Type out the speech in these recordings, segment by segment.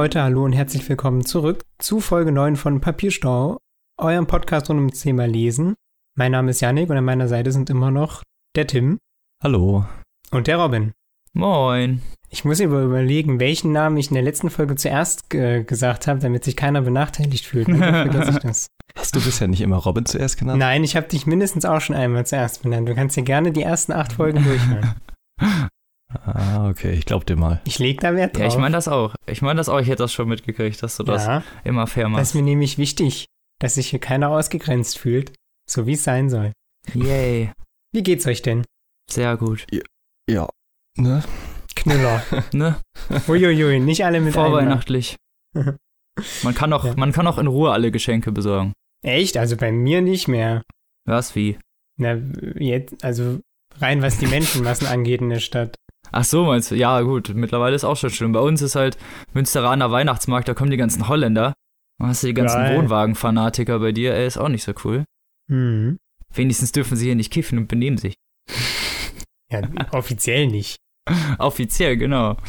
Leute, hallo und herzlich willkommen zurück zu Folge 9 von Papierstau, eurem Podcast rund ums Thema Lesen. Mein Name ist Yannick und an meiner Seite sind immer noch der Tim. Hallo. Und der Robin. Moin. Ich muss über überlegen, welchen Namen ich in der letzten Folge zuerst äh, gesagt habe, damit sich keiner benachteiligt fühlt. vergesse ich das. Hast du bisher nicht immer Robin zuerst genannt? Nein, ich habe dich mindestens auch schon einmal zuerst benannt. Du kannst dir gerne die ersten acht Folgen durchhören. Ah, okay, ich glaub dir mal. Ich leg da Wert drauf. Ja, ich meine das auch. Ich meine das auch. Ich hätte das schon mitgekriegt, dass du das ja, immer fair das machst. ist mir nämlich wichtig, dass sich hier keiner ausgegrenzt fühlt, so wie es sein soll. Yay. Wie geht's euch denn? Sehr gut. Ja. Ne? Knüller. Ne? Uiuiui, nicht alle mit einmal. Vorweihnachtlich. Man kann, auch, Ja. man kann auch in Ruhe alle Geschenke besorgen. Echt? Also bei mir nicht mehr. Was, wie? Na, jetzt, also rein was die Menschenmassen angeht in der Stadt. Ach so, meinst du? Ja, gut. Mittlerweile ist auch schon schlimm. Bei uns ist halt Münsteraner Weihnachtsmarkt, da kommen die ganzen Holländer. Dann hast du die ganzen Geil. Wohnwagen-Fanatiker bei dir. Ey, ist auch nicht so cool. Mhm. Wenigstens dürfen sie hier nicht kiffen und benehmen sich. Ja, offiziell nicht. Offiziell, genau.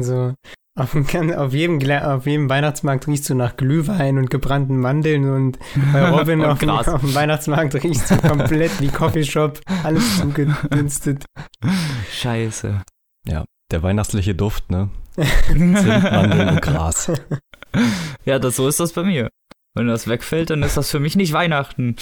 So, auf, auf, jedem, auf jedem Weihnachtsmarkt riechst du nach Glühwein und gebrannten Mandeln und bei Robin Und auf, dem, auf dem Weihnachtsmarkt riechst du komplett wie Coffeeshop, alles zugedünstet. Scheiße. Der weihnachtliche Duft, ne? Zimt, Mandeln und Gras. Ja, das, so ist das bei mir. Wenn das wegfällt, dann ist das für mich nicht Weihnachten.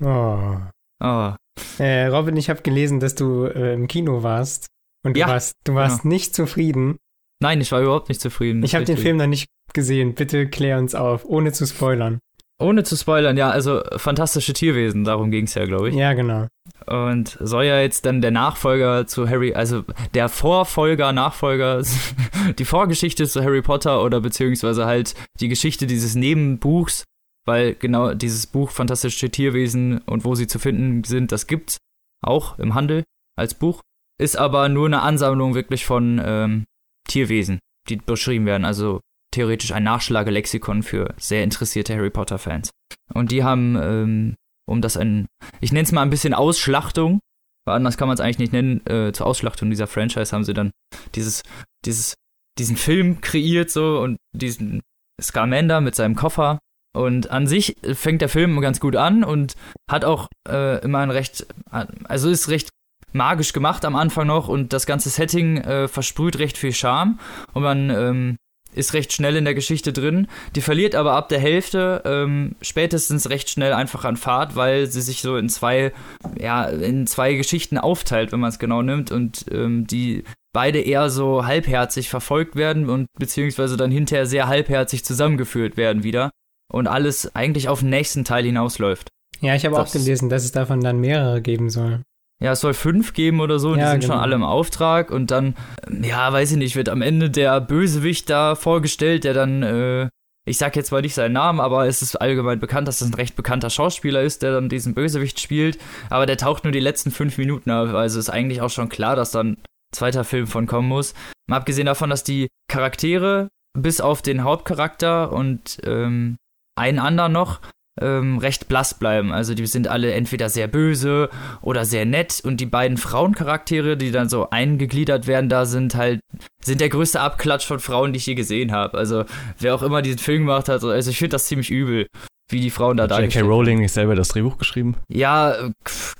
Oh. Oh. Äh, Robin, ich habe gelesen, dass du äh, im Kino warst und Ja, du warst, du warst nicht zufrieden. Nein, ich war überhaupt nicht zufrieden. Ich habe den. Film noch nicht gesehen. Bitte klär uns auf, ohne zu spoilern. Ohne zu spoilern, ja, also fantastische Tierwesen, darum ging es ja, glaube ich. Ja, genau. Und soll ja jetzt dann der Nachfolger zu Harry, also der Vorfolger, Nachfolger, die Vorgeschichte zu Harry Potter oder beziehungsweise halt die Geschichte dieses Nebenbuchs, weil genau dieses Buch Fantastische Tierwesen und wo sie zu finden sind, das gibt's auch im Handel als Buch. Ist aber nur eine Ansammlung wirklich von ähm, Tierwesen, die beschrieben werden. Also theoretisch ein Nachschlagelexikon für sehr interessierte Harry Potter-Fans. Und die haben, ähm, um das ein, ich nenne es mal ein bisschen Ausschlachtung, weil anders kann man es eigentlich nicht nennen, äh, zur Ausschlachtung dieser Franchise haben sie dann dieses, dieses, diesen Film kreiert so und diesen Scamander mit seinem Koffer. Und an sich fängt der Film ganz gut an und hat auch äh, immer ein recht, also ist recht magisch gemacht am Anfang noch und das ganze Setting äh, versprüht recht viel Charme und man ähm, ist recht schnell in der Geschichte drin. Die verliert aber ab der Hälfte ähm, spätestens recht schnell einfach an Fahrt, weil sie sich so in zwei, ja, in zwei Geschichten aufteilt, wenn man es genau nimmt und ähm, die beide eher so halbherzig verfolgt werden und beziehungsweise dann hinterher sehr halbherzig zusammengeführt werden wieder und alles eigentlich auf den nächsten Teil hinausläuft. Ja, ich habe auch gelesen, dass es davon dann mehrere geben soll. Ja, es soll fünf geben oder so, die Ja, sind genau. schon alle im Auftrag und dann, ja, weiß ich nicht, wird am Ende der Bösewicht da vorgestellt, der dann, äh, ich sag jetzt mal nicht seinen Namen, aber es ist allgemein bekannt, dass das ein recht bekannter Schauspieler ist, der dann diesen Bösewicht spielt, aber der taucht nur die letzten fünf Minuten auf, also ist eigentlich auch schon klar, dass dann ein zweiter Film von kommen muss. Mal abgesehen davon, dass die Charaktere bis auf den Hauptcharakter und ähm, einen anderen noch ähm, recht blass bleiben. Also die sind alle entweder sehr böse oder sehr nett und die beiden Frauencharaktere, die dann so eingegliedert werden, da sind halt sind der größte Abklatsch von Frauen, die ich je gesehen habe. Also wer auch immer diesen Film gemacht hat, also ich finde das ziemlich übel, wie die Frauen da Hat J.K. dargestellt Rowling nicht selber das Drehbuch geschrieben? Ja, äh,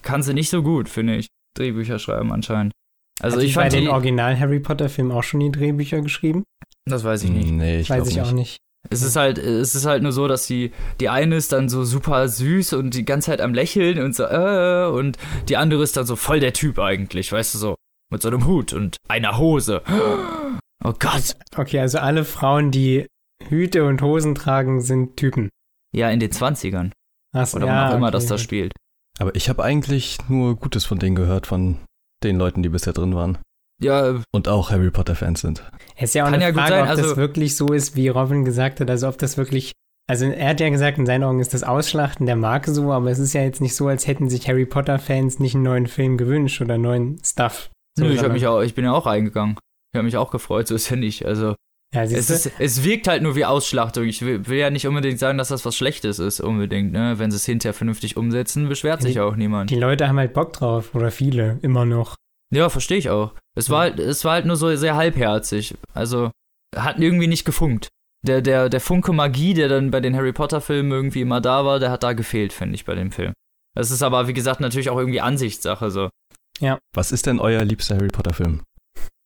kann sie nicht so gut, finde ich. Drehbücher schreiben anscheinend. Also Hat ich die bei fand den die, Original Harry Potter Filmen auch schon die Drehbücher geschrieben? das weiß ich nicht. Nee, ich Weiß ich nicht. auch nicht. Es ist halt, es ist halt nur so, dass die, die eine ist dann so super süß und die ganze Zeit am Lächeln und so, äh, und die andere ist dann so voll der Typ eigentlich, weißt du, so, mit so einem Hut und einer Hose. Oh Gott. Okay, also alle Frauen, die Hüte und Hosen tragen, sind Typen. Ja, in den 20ern. Achso, Oder ja, wann auch immer okay, das da spielt. Aber ich habe eigentlich nur Gutes von denen gehört, von den Leuten, die bisher drin waren. Ja, Und auch Harry Potter-Fans sind. Es ist ja auch Kann eine ja gut Frage, sein, ob das also- wirklich so ist, wie Robin gesagt hat, also ob das wirklich, also er hat ja gesagt, in seinen Augen ist das Ausschlachten der Marke so, aber es ist ja jetzt nicht so, als hätten sich Harry Potter-Fans nicht einen neuen Film gewünscht oder neuen Stuff. So, nö, ich, hab mich auch, ich bin ja auch reingegangen. Ich habe mich auch gefreut, so ist ja nicht. Also, ja, es, ist, es wirkt halt nur wie Ausschlachtung. Ich will, will ja nicht unbedingt sagen, dass das was Schlechtes ist, unbedingt. Ne? Wenn sie es hinterher vernünftig umsetzen, beschwert sich Die- auch niemand. die Leute haben halt Bock drauf, oder viele, immer noch. Ja, verstehe ich auch. Es war, halt, es war halt nur so sehr halbherzig. Also, hat irgendwie nicht gefunkt. Der, der, der Funke Magie, der dann bei den Harry Potter-Filmen irgendwie immer da war, der hat da gefehlt, finde ich, bei dem Film. Das ist aber, wie gesagt, natürlich auch irgendwie Ansichtssache. So. Was ist denn euer liebster Harry Potter-Film?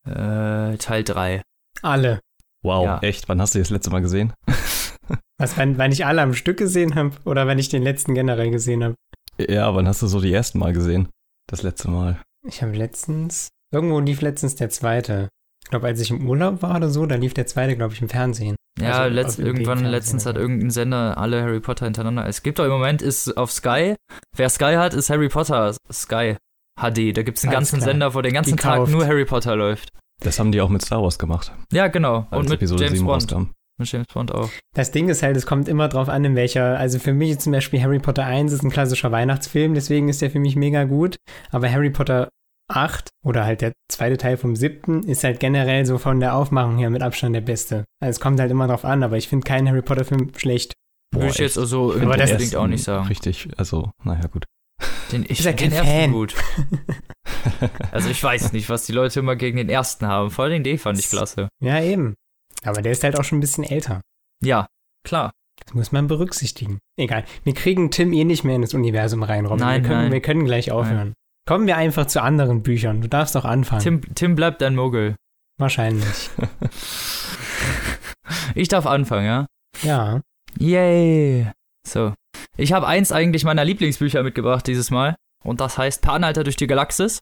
Äh, Teil 3. Alle. Wow, Ja. echt? Wann hast du das letzte Mal gesehen? Was, wenn, wenn ich alle am Stück gesehen habe oder wenn ich den letzten generell gesehen habe? Ja, wann hast du so die ersten Mal gesehen? Das letzte Mal. Ich habe letztens, irgendwo lief letztens der zweite. Ich glaube, als ich im Urlaub war oder so, da lief der zweite, glaube ich, im Fernsehen. Ja, Also letzt, irgendwann Fernsehen letztens hat irgendein Sender alle Harry Potter hintereinander. Es gibt doch im Moment ist auf Sky, wer Sky hat, ist Harry Potter Sky HD. Da gibt es einen Alles ganzen klar. Sender, wo den ganzen Tag Gekauft. nur Harry Potter läuft. Das haben die auch mit Star Wars gemacht. Ja, genau. Als Und mit Episode James 7 Bond. Mit James Bond auch. Das Ding ist halt, es kommt immer drauf an, in welcher, also für mich ist zum Beispiel Harry Potter 1 ist ein klassischer Weihnachtsfilm, deswegen ist der für mich mega gut. Aber Harry Potter 8 oder halt der zweite Teil vom siebten ist halt generell so von der Aufmachung her mit Abstand der beste. Also es kommt halt immer drauf an, aber ich finde keinen Harry Potter Film schlecht. Boah, Würde ich jetzt echt. so Aber das unbedingt auch nicht sagen. Richtig, also, naja, gut. Den, ich den kein ersten Fan. gut. Also ich weiß nicht, was die Leute immer gegen den ersten haben. Vor allem den fand ich klasse. Ja, eben. Aber der ist halt auch schon ein bisschen älter. Ja, klar. Das muss man berücksichtigen. Egal. Wir kriegen Tim eh nicht mehr in das Universum rein, Robin. Nein, wir, können, nein. wir können gleich aufhören. Kommen wir einfach zu anderen Büchern. Du darfst doch anfangen. Tim, Tim bleibt ein Muggel. Wahrscheinlich. Ich darf anfangen, ja? Ja. Yay! So. Ich habe eins eigentlich meiner Lieblingsbücher mitgebracht dieses Mal. Und das heißt Per Anhalter durch die Galaxis.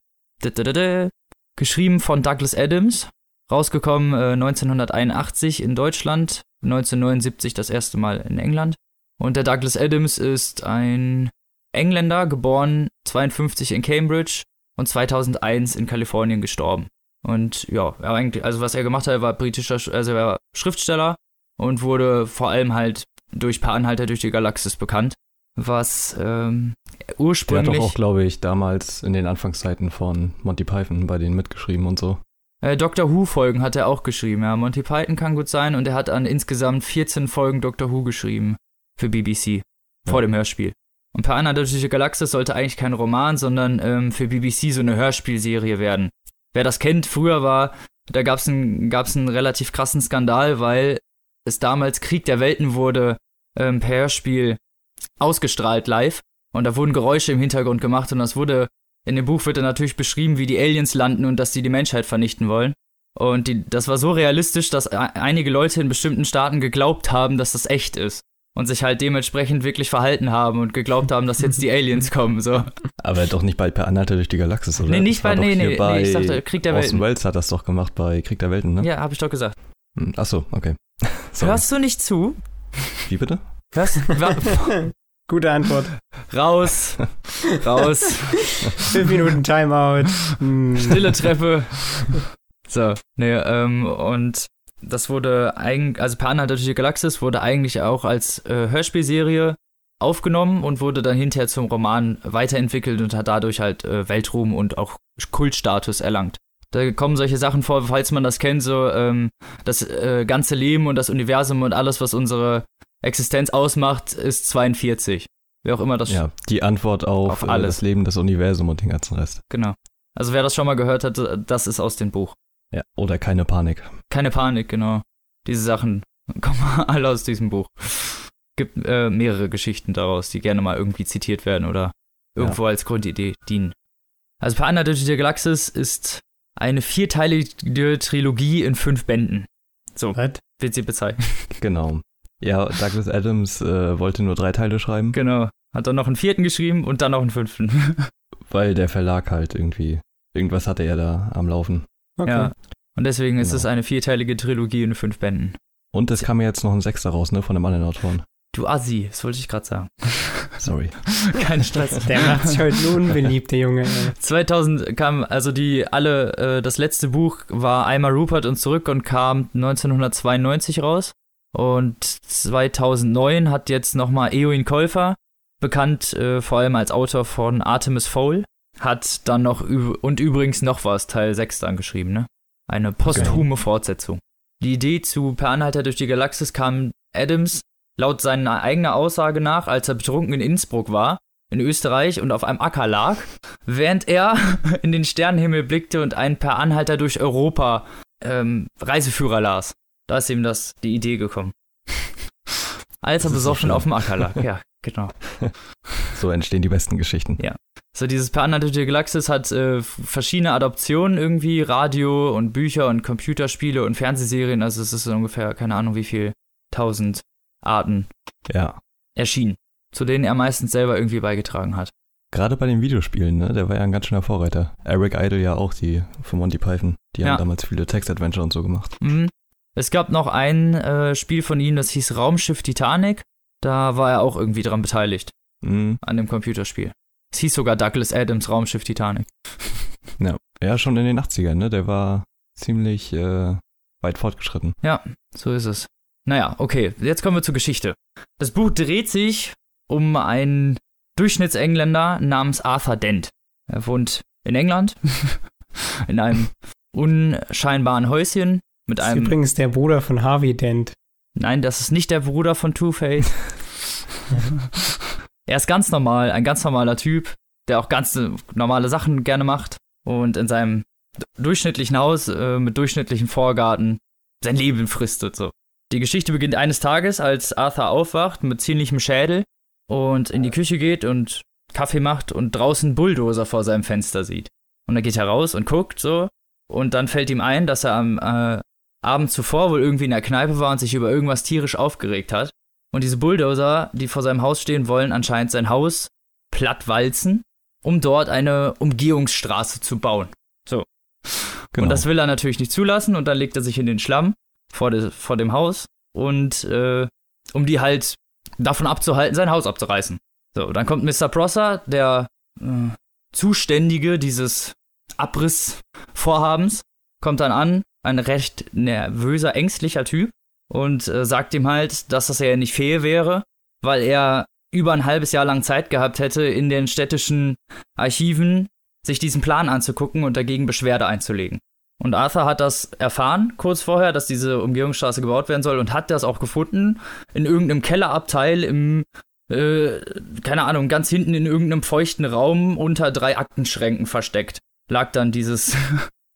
Geschrieben von Douglas Adams. Rausgekommen äh, 1981 in Deutschland. 1979 das erste Mal in England. Und der Douglas Adams ist ein Engländer, geboren 52 in Cambridge und 2001 in Kalifornien gestorben. Und ja, er also was er gemacht hat, er war britischer, Sch- also er war Schriftsteller und wurde vor allem halt durch Per Anhalter durch die Galaxis bekannt, was ähm, Der hat ursprünglich doch auch, glaube ich, damals in den Anfangszeiten von Monty Python bei denen mitgeschrieben und so. Äh, Doctor Who Folgen hat er auch geschrieben. Ja, Monty Python kann gut sein und er hat an insgesamt 14 Folgen Doctor Who geschrieben für BBC vor Ja. dem Hörspiel. Und Per Anhalter durch die Galaxis sollte eigentlich kein Roman, sondern ähm, für BBC so eine Hörspielserie werden. Wer das kennt, früher war, da gab es einen, gab's einen relativ krassen Skandal, weil es damals Krieg der Welten wurde ähm, per Hörspiel ausgestrahlt live und da wurden Geräusche im Hintergrund gemacht und das wurde, in dem Buch wird dann natürlich beschrieben, wie die Aliens landen und dass sie die Menschheit vernichten wollen. Und die, das war so realistisch, dass einige Leute in bestimmten Staaten geglaubt haben, dass das echt ist. Und sich halt dementsprechend wirklich verhalten haben und geglaubt haben, dass jetzt die Aliens kommen. So. Aber doch nicht bei Per Anhalter durch die Galaxis, oder? Nee, nicht bei- nee, nee, nee, bei ich dachte, Krieg der Orson Welten. Welles hat das doch gemacht bei Krieg der Welten, ne? Ja, hab ich doch gesagt. Hm, Ach so, okay. Sorry. Hörst du nicht zu? Wie bitte? Hörst wa- Gute Antwort. Raus. Raus. Fünf Minuten Timeout. Hm. Stille Treppe. So, nee, ähm, und das wurde eigentlich, also Per Anhalter durch die Galaxis wurde eigentlich auch als äh, Hörspielserie aufgenommen und wurde dann hinterher zum Roman weiterentwickelt und hat dadurch halt äh, Weltruhm und auch Kultstatus erlangt. Da kommen solche Sachen vor, falls man das kennt, so ähm, das äh, ganze Leben und das Universum und alles, was unsere Existenz ausmacht, ist 42. Wer auch immer das Ja, die Antwort auf, Auf äh, alles. das Leben, das Universum und den ganzen Rest. genau. Also wer das schon mal gehört hat, das ist aus dem Buch. Ja, oder keine Panik. Keine Panik, genau. Diese Sachen kommen alle aus diesem Buch. Gibt äh, mehrere Geschichten daraus, die gerne mal irgendwie zitiert werden oder irgendwo als Grundidee dienen. Also Per Anhalter durch die Galaxis ist eine vierteilige Trilogie in fünf Bänden. So Was? wird sie bezeichnet. Genau. Ja, Douglas Adams äh, wollte nur drei Teile schreiben, Genau. Hat dann noch einen vierten geschrieben und dann noch einen fünften. weil der Verlag halt irgendwie, irgendwas hatte er da am Laufen. Okay. Ja. Und deswegen ist Genau. es eine vierteilige Trilogie in fünf Bänden. Und es kam ja jetzt noch ein Sechster raus, ne, von einem anderen Autoren. Du Assi, das wollte ich gerade sagen. Sorry. Kein Stress. Der macht sich heute nur unbeliebt, der Junge. Ey. 2000 kam, also die alle, äh, das letzte Buch war einmal Rupert und zurück und kam 1992 raus. Und 2009 hat jetzt nochmal Eowyn Käufer, bekannt äh, vor allem als Autor von Artemis Fowl, hat dann noch, und übrigens noch was, Teil 6 dann geschrieben, ne? Eine posthume Fortsetzung. Die Idee zu Per Anhalter durch die Galaxis kam Adams laut seiner eigenen Aussage nach, als er betrunken in Innsbruck war, in Österreich und auf einem Acker lag, während er in den Sternenhimmel blickte und einen Per Anhalter durch Europa ähm, Reiseführer las. Da ist ihm das die Idee gekommen. Als er so besoffen schön. auf dem Acker lag. Ja, genau. So entstehen die besten Geschichten. So, dieses Per Galaxis hat äh, verschiedene Adoptionen irgendwie, Radio und Bücher und Computerspiele und Fernsehserien, also es ist ungefähr, keine Ahnung wie viel, tausend Arten Ja. erschienen, zu denen er meistens selber irgendwie beigetragen hat. Gerade bei den Videospielen, ne? Der war ja ein ganz schöner Vorreiter. Eric Idle ja auch, die von Monty Python. Die Ja. haben damals viele Text-Adventure und so gemacht. Mhm. Es gab noch ein äh, Spiel von ihm, das hieß Raumschiff Titanic. Da war er auch irgendwie dran beteiligt, Mhm. an dem Computerspiel. Es hieß sogar Douglas Adams Raumschiff Titanic. Ja, schon in den 80ern, ne? Der war ziemlich äh, weit fortgeschritten. So ist es. Naja, okay, jetzt kommen wir zur Geschichte. Das Buch dreht sich um einen Durchschnittsengländer namens Arthur Dent. Er wohnt in England, in einem unscheinbaren Häuschen mit Das ist einem. übrigens der Bruder von Harvey Dent. Nein, das ist nicht der Bruder von Two-Face. er ist ganz normal, ein ganz normaler Typ, der auch ganz normale Sachen gerne macht und in seinem durchschnittlichen Haus äh, mit durchschnittlichem Vorgarten sein Leben fristet. So. Die Geschichte beginnt eines Tages, als Arthur aufwacht mit ziemlichem Schädel und in die Küche geht und Kaffee macht und draußen Bulldozer vor seinem Fenster sieht. Und er geht heraus und guckt so und dann fällt ihm ein, dass er am äh, Abend zuvor wohl irgendwie in der Kneipe war und sich über irgendwas tierisch aufgeregt hat. Und diese Bulldozer, die vor seinem Haus stehen, wollen anscheinend sein Haus plattwalzen, um dort eine Umgehungsstraße zu bauen. Genau. Und das will er natürlich nicht zulassen und dann legt er sich in den Schlamm vor, de, vor dem Haus und äh, um die halt davon abzuhalten, sein Haus abzureißen. So, dann kommt Mr. Prosser, der äh, Zuständige dieses Abrissvorhabens, kommt dann an, ein recht nervöser, ängstlicher Typ und äh, sagt ihm halt, dass das ja nicht fair wäre, weil er über ein halbes Jahr lang Zeit gehabt hätte, in den städtischen Archiven sich diesen Plan anzugucken und dagegen Beschwerde einzulegen. Und Arthur hat das erfahren kurz vorher, dass diese Umgehungsstraße gebaut werden soll und hat das auch gefunden in irgendeinem Kellerabteil im, äh, keine Ahnung, ganz hinten in irgendeinem feuchten Raum unter drei Aktenschränken versteckt. Lag dann dieses,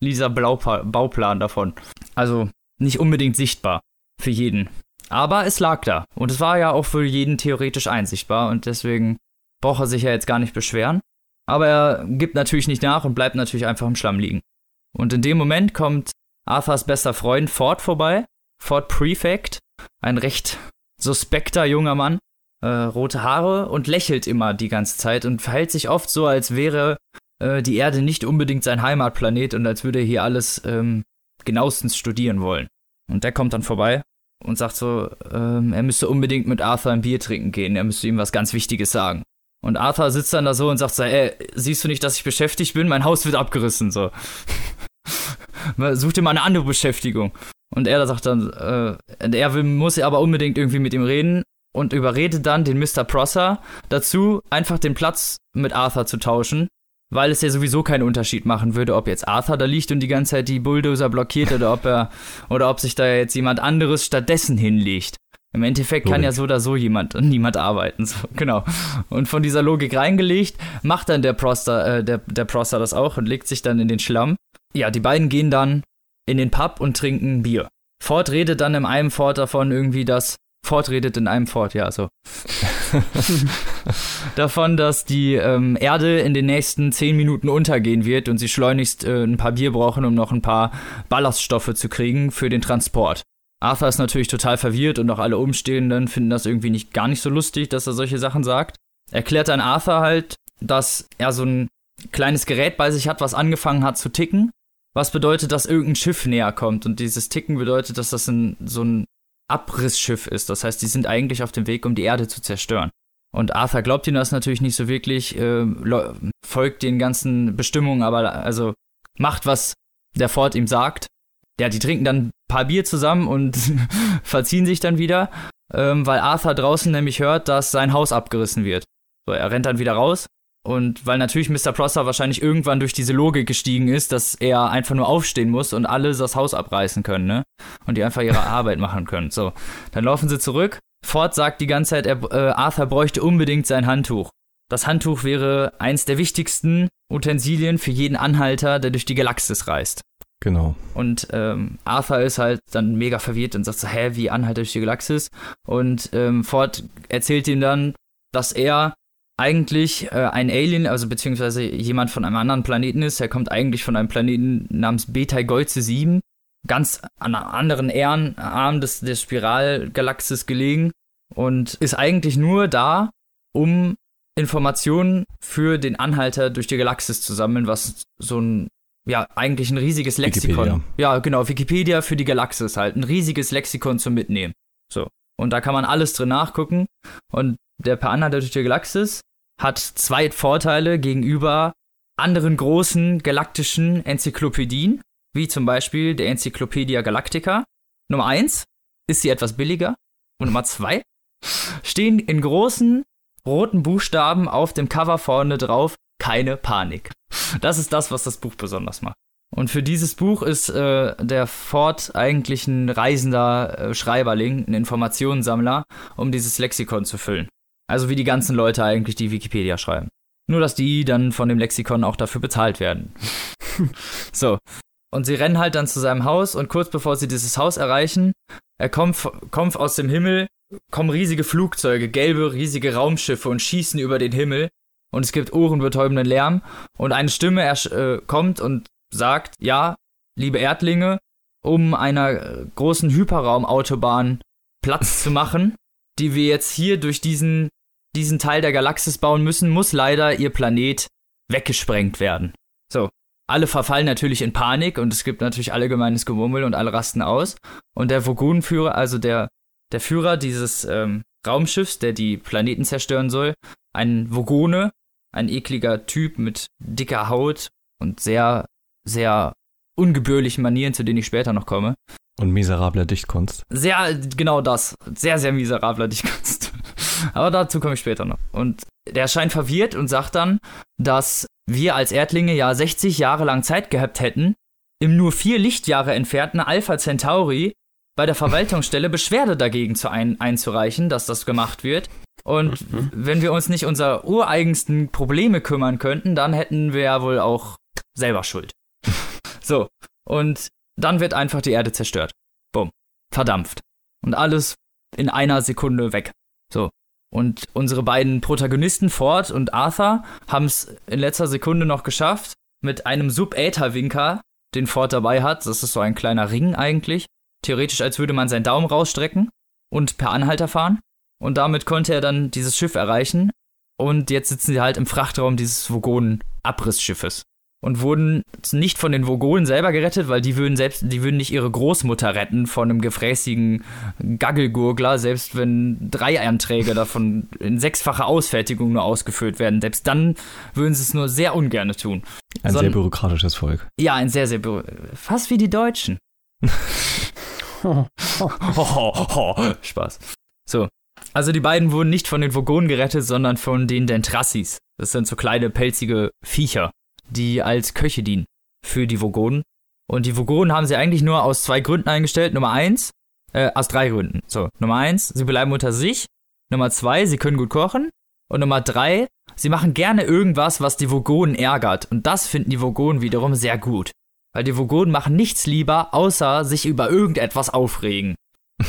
dieser Blaupa Bauplan davon. Also nicht unbedingt sichtbar für jeden. Aber es lag da. Und es war ja auch für jeden theoretisch einsichtbar und deswegen braucht er sich ja jetzt gar nicht beschweren. Aber er gibt natürlich nicht nach und bleibt natürlich einfach im Schlamm liegen. Und in dem Moment kommt Arthurs bester Freund Ford vorbei, Ford Prefect, ein recht suspekter junger Mann, äh, rote Haare und lächelt immer die ganze Zeit und verhält sich oft so, als wäre äh, die Erde nicht unbedingt sein Heimatplanet und als würde er hier alles ähm, genauestens studieren wollen. Und der kommt dann vorbei und sagt so, ähm, er müsste unbedingt mit Arthur ein Bier trinken gehen, er müsste ihm was ganz Wichtiges sagen. Und Arthur sitzt dann da so und sagt so, ey, siehst du nicht, dass ich beschäftigt bin? Mein Haus wird abgerissen, so. Such dir mal eine andere Beschäftigung. Und er sagt dann, äh, er will, muss aber unbedingt irgendwie mit ihm reden und überredet dann den Mr. Prosser dazu, einfach den Platz mit Arthur zu tauschen, weil es ja sowieso keinen Unterschied machen würde, ob jetzt Arthur da liegt und die ganze Zeit die Bulldozer blockiert oder ob er, oder ob sich da jetzt jemand anderes stattdessen hinlegt. Im Endeffekt kann Logik. ja so oder so jemand niemand arbeiten. So, genau. Und von dieser Logik reingelegt, macht dann der Proster, äh, der, der Proster das auch und legt sich dann in den Schlamm. Ja, die beiden gehen dann in den Pub und trinken Bier. Ford redet dann in einem Ford davon irgendwie, dass Ford redet in einem Ford, ja, so. davon, dass die ähm, Erde in den nächsten zehn Minuten untergehen wird und sie schleunigst äh, ein paar Bier brauchen, um noch ein paar Ballaststoffe zu kriegen für den Transport. Arthur ist natürlich total verwirrt und auch alle Umstehenden finden das irgendwie nicht gar nicht so lustig, dass er solche Sachen sagt. Erklärt dann Arthur halt, dass er so ein kleines Gerät bei sich hat, was angefangen hat zu ticken. Was bedeutet, dass irgendein Schiff näher kommt. Und dieses Ticken bedeutet, dass das ein, so ein Abrissschiff ist. Das heißt, die sind eigentlich auf dem Weg, um die Erde zu zerstören. Und Arthur glaubt ihm das natürlich nicht so wirklich, äh, folgt den ganzen Bestimmungen, aber also macht, was der Ford ihm sagt. Ja, die trinken dann ein paar Bier zusammen und verziehen sich dann wieder, ähm, weil Arthur draußen nämlich hört, dass sein Haus abgerissen wird. So, er rennt dann wieder raus und weil natürlich Mr. Prosser wahrscheinlich irgendwann durch diese Logik gestiegen ist, dass er einfach nur aufstehen muss und alle das Haus abreißen können, ne? Und die einfach ihre Arbeit machen können. So, dann laufen sie zurück. Ford sagt die ganze Zeit, er, äh, Arthur bräuchte unbedingt sein Handtuch. Das Handtuch wäre eins der wichtigsten Utensilien für jeden Anhalter, der durch die Galaxis reist. Genau. Und ähm, Arthur ist halt dann mega verwirrt und sagt so, hä, wie Anhalter durch die Galaxis? Und ähm, Ford erzählt ihm dann, dass er eigentlich äh, ein Alien, also beziehungsweise jemand von einem anderen Planeten ist. Er kommt eigentlich von einem Planeten namens Beta Golze 7, ganz an einer anderen Ehrenarm des, des Spiralgalaxis gelegen und ist eigentlich nur da, um Informationen für den Anhalter durch die Galaxis zu sammeln, was so ein ja, eigentlich ein riesiges Lexikon. Wikipedia. Ja, genau, Wikipedia für die Galaxis halt. Ein riesiges Lexikon zum Mitnehmen. So. Und da kann man alles drin nachgucken. Und der Per Anhalter durch die Galaxis hat zwei Vorteile gegenüber anderen großen galaktischen Enzyklopädien, wie zum Beispiel der Enzyklopädia Galactica. Nummer eins ist sie etwas billiger. Und Nummer zwei stehen in großen roten Buchstaben auf dem Cover vorne drauf keine Panik. Das ist das, was das Buch besonders macht. Und für dieses Buch ist äh, der Ford eigentlich ein reisender äh, Schreiberling, ein Informationssammler, um dieses Lexikon zu füllen. Also wie die ganzen Leute eigentlich, die Wikipedia schreiben. Nur, dass die dann von dem Lexikon auch dafür bezahlt werden. so. Und sie rennen halt dann zu seinem Haus und kurz bevor sie dieses Haus erreichen, er kommt, kommt aus dem Himmel, kommen riesige Flugzeuge, gelbe, riesige Raumschiffe und schießen über den Himmel und es gibt ohrenbetäubenden Lärm und eine Stimme äh, kommt und sagt, ja, liebe Erdlinge, um einer äh, großen Hyperraumautobahn Platz zu machen, die wir jetzt hier durch diesen, diesen Teil der Galaxis bauen müssen, muss leider ihr Planet weggesprengt werden. So. Alle verfallen natürlich in Panik und es gibt natürlich allgemeines Gewummel und alle rasten aus. Und der Vogunenführer, also der, der Führer dieses ähm, Raumschiffs, der die Planeten zerstören soll, ein Vogone, ein ekliger Typ mit dicker Haut und sehr, sehr ungebührlichen Manieren, zu denen ich später noch komme. Und miserabler Dichtkunst. Sehr, genau das. Sehr, sehr miserabler Dichtkunst. Aber dazu komme ich später noch. Und der scheint verwirrt und sagt dann, dass wir als Erdlinge ja 60 Jahre lang Zeit gehabt hätten, im nur vier Lichtjahre entfernten Alpha Centauri bei der Verwaltungsstelle Beschwerde dagegen zu ein, einzureichen, dass das gemacht wird. Und mhm. wenn wir uns nicht unser ureigensten Probleme kümmern könnten, dann hätten wir ja wohl auch selber Schuld. so. Und dann wird einfach die Erde zerstört. Bumm. Verdampft. Und alles in einer Sekunde weg. So. Und unsere beiden Protagonisten, Ford und Arthur, haben es in letzter Sekunde noch geschafft, mit einem Sub-Äther-Winker, den Ford dabei hat, das ist so ein kleiner Ring eigentlich, theoretisch als würde man seinen Daumen rausstrecken und per Anhalter fahren, und damit konnte er dann dieses Schiff erreichen. Und jetzt sitzen sie halt im Frachtraum dieses Vogonen-Abrissschiffes. Und wurden nicht von den Vogonen selber gerettet, weil die würden selbst, die würden nicht ihre Großmutter retten von einem gefräßigen Gaggelgurgler, selbst wenn drei Anträge davon in sechsfacher Ausfertigung nur ausgeführt werden. Selbst dann würden sie es nur sehr ungern tun. Ein Sondern, sehr bürokratisches Volk. Ja, ein sehr, sehr fast wie die Deutschen. Spaß. So, also die beiden wurden nicht von den Vogonen gerettet, sondern von den Dentrassis. Das sind so kleine pelzige Viecher, die als Köche dienen für die Vogonen. Und die Vogonen haben sie eigentlich nur aus zwei Gründen eingestellt. Nummer eins, äh, aus drei Gründen. So, Nummer eins, sie bleiben unter sich. Nummer zwei, sie können gut kochen. Und Nummer drei, sie machen gerne irgendwas, was die Vogonen ärgert. Und das finden die Vogonen wiederum sehr gut. Weil die Vogonen machen nichts lieber, außer sich über irgendetwas aufregen.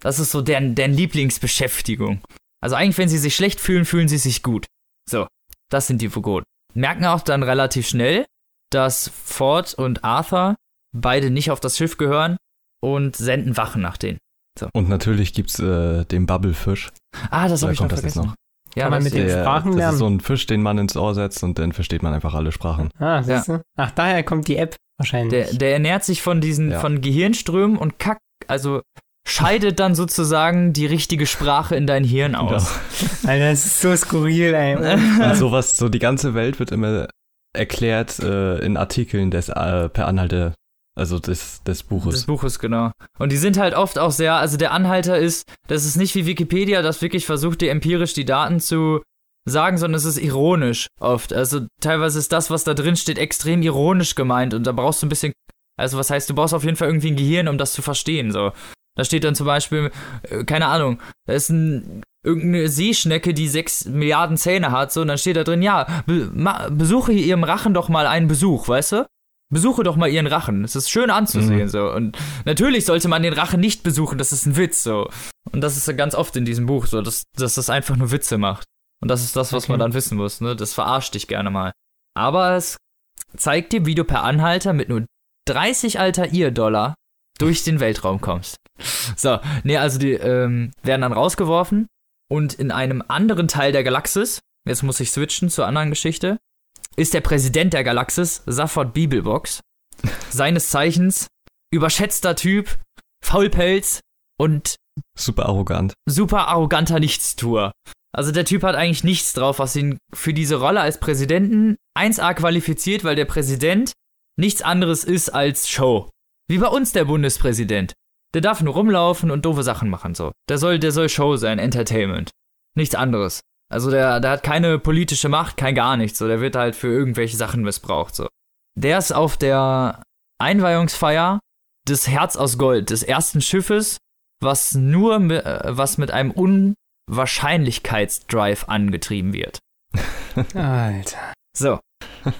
Das ist so deren, deren Lieblingsbeschäftigung. Also eigentlich, wenn sie sich schlecht fühlen, fühlen sie sich gut. So, das sind die Vogonen. Merken auch dann relativ schnell, dass Ford und Arthur beide nicht auf das Schiff gehören und senden Wachen nach denen. So. Und natürlich gibt's äh, den Bubblefisch. Ah, das habe ich noch vergessen. Noch. Ja, Kann man mit den Sprachen lernen. Das ist so ein Fisch, den man ins Ohr setzt und dann versteht man einfach alle Sprachen. Ah, siehst du? Ach, daher kommt die App wahrscheinlich. Der, der ernährt sich von diesen, ja. von Gehirnströmen und kackt, also scheidet dann sozusagen die richtige Sprache in dein Hirn genau. aus. Alter, das ist so skurril, ey. Und sowas, so die ganze Welt wird immer erklärt äh, in Artikeln des äh, per Anhalter, also des, des Buches. Des Buches, genau. Und die sind halt oft auch sehr, also der Anhalter ist, das ist nicht wie Wikipedia, das wirklich versucht, dir empirisch die Daten zu sagen, sondern es ist ironisch oft. Also teilweise ist das, was da drin steht, extrem ironisch gemeint und da brauchst du ein bisschen, also was heißt, du brauchst auf jeden Fall irgendwie ein Gehirn, um das zu verstehen, so. Da steht dann zum Beispiel, äh, keine Ahnung, da ist ein, irgendeine Seeschnecke, die sechs Milliarden Zähne hat, so, und dann steht da drin, ja, be besuche ihrem Rachen doch mal einen Besuch, weißt du? besuche doch mal ihren Rachen. Es ist schön anzusehen, Mhm. so. Und natürlich sollte man den Rachen nicht besuchen, das ist ein Witz, so. Und das ist ja ganz oft in diesem Buch so, dass, dass das einfach nur Witze macht. Und das ist das, was Okay. man dann wissen muss, ne? Das verarscht dich gerne mal. Aber es zeigt dir, wie du per Anhalter mit nur 30 Altair-Dollar durch den Weltraum kommst. So, nee, also die ähm, werden dann rausgeworfen und in einem anderen Teil der Galaxis, jetzt muss ich switchen zur anderen Geschichte, ist der Präsident der Galaxis, Safford Bibelbox, seines Zeichens überschätzter Typ, Faulpelz und Super arrogant. super arroganter Nichtstuer. Also der Typ hat eigentlich nichts drauf, was ihn für diese Rolle als Präsidenten 1A qualifiziert, weil der Präsident nichts anderes ist als Show. Wie bei uns der Bundespräsident. Der darf nur rumlaufen und doofe Sachen machen, so. Der soll, der soll Show sein, Entertainment. Nichts anderes. Also der, der hat keine politische Macht, kein gar nichts, so. Der wird halt für irgendwelche Sachen missbraucht, so. Der ist auf der Einweihungsfeier des Herz aus Gold, des ersten Schiffes, was nur, äh, was mit einem Unwahrscheinlichkeitsdrive angetrieben wird. Alter. So.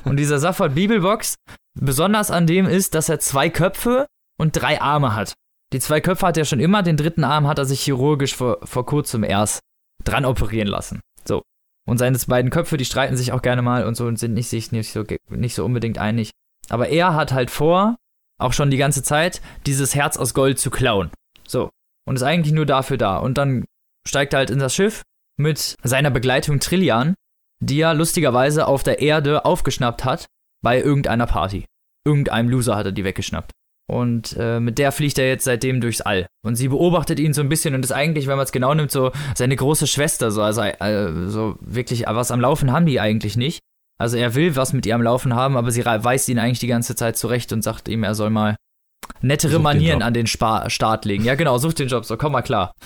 Und dieser Safford Bibelbox, besonders an dem ist, dass er zwei Köpfe und drei Arme hat. Die zwei Köpfe hat er schon immer, den dritten Arm hat er sich chirurgisch vor, vor kurzem erst dran operieren lassen. So. Und seine beiden Köpfe, die streiten sich auch gerne mal und so und sind nicht, sich nicht, so, nicht so unbedingt einig. Aber er hat halt vor, auch schon die ganze Zeit, dieses Herz aus Gold zu klauen. So. Und ist eigentlich nur dafür da. Und dann steigt er halt in das Schiff mit seiner Begleitung Trillian, die er lustigerweise auf der Erde aufgeschnappt hat bei irgendeiner Party. Irgendeinem Loser hat er die weggeschnappt. Und äh, mit der fliegt er jetzt seitdem durchs All. Und sie beobachtet ihn so ein bisschen und ist eigentlich, wenn man es genau nimmt, so seine große Schwester. So, also äh, so wirklich, was am Laufen haben die eigentlich nicht. Also er will was mit ihr am Laufen haben, aber sie weist ihn eigentlich die ganze Zeit zurecht und sagt ihm, er soll mal nettere Such den Manieren Job. an den Spa Start legen. Ja, genau, such den Job, so komm mal klar.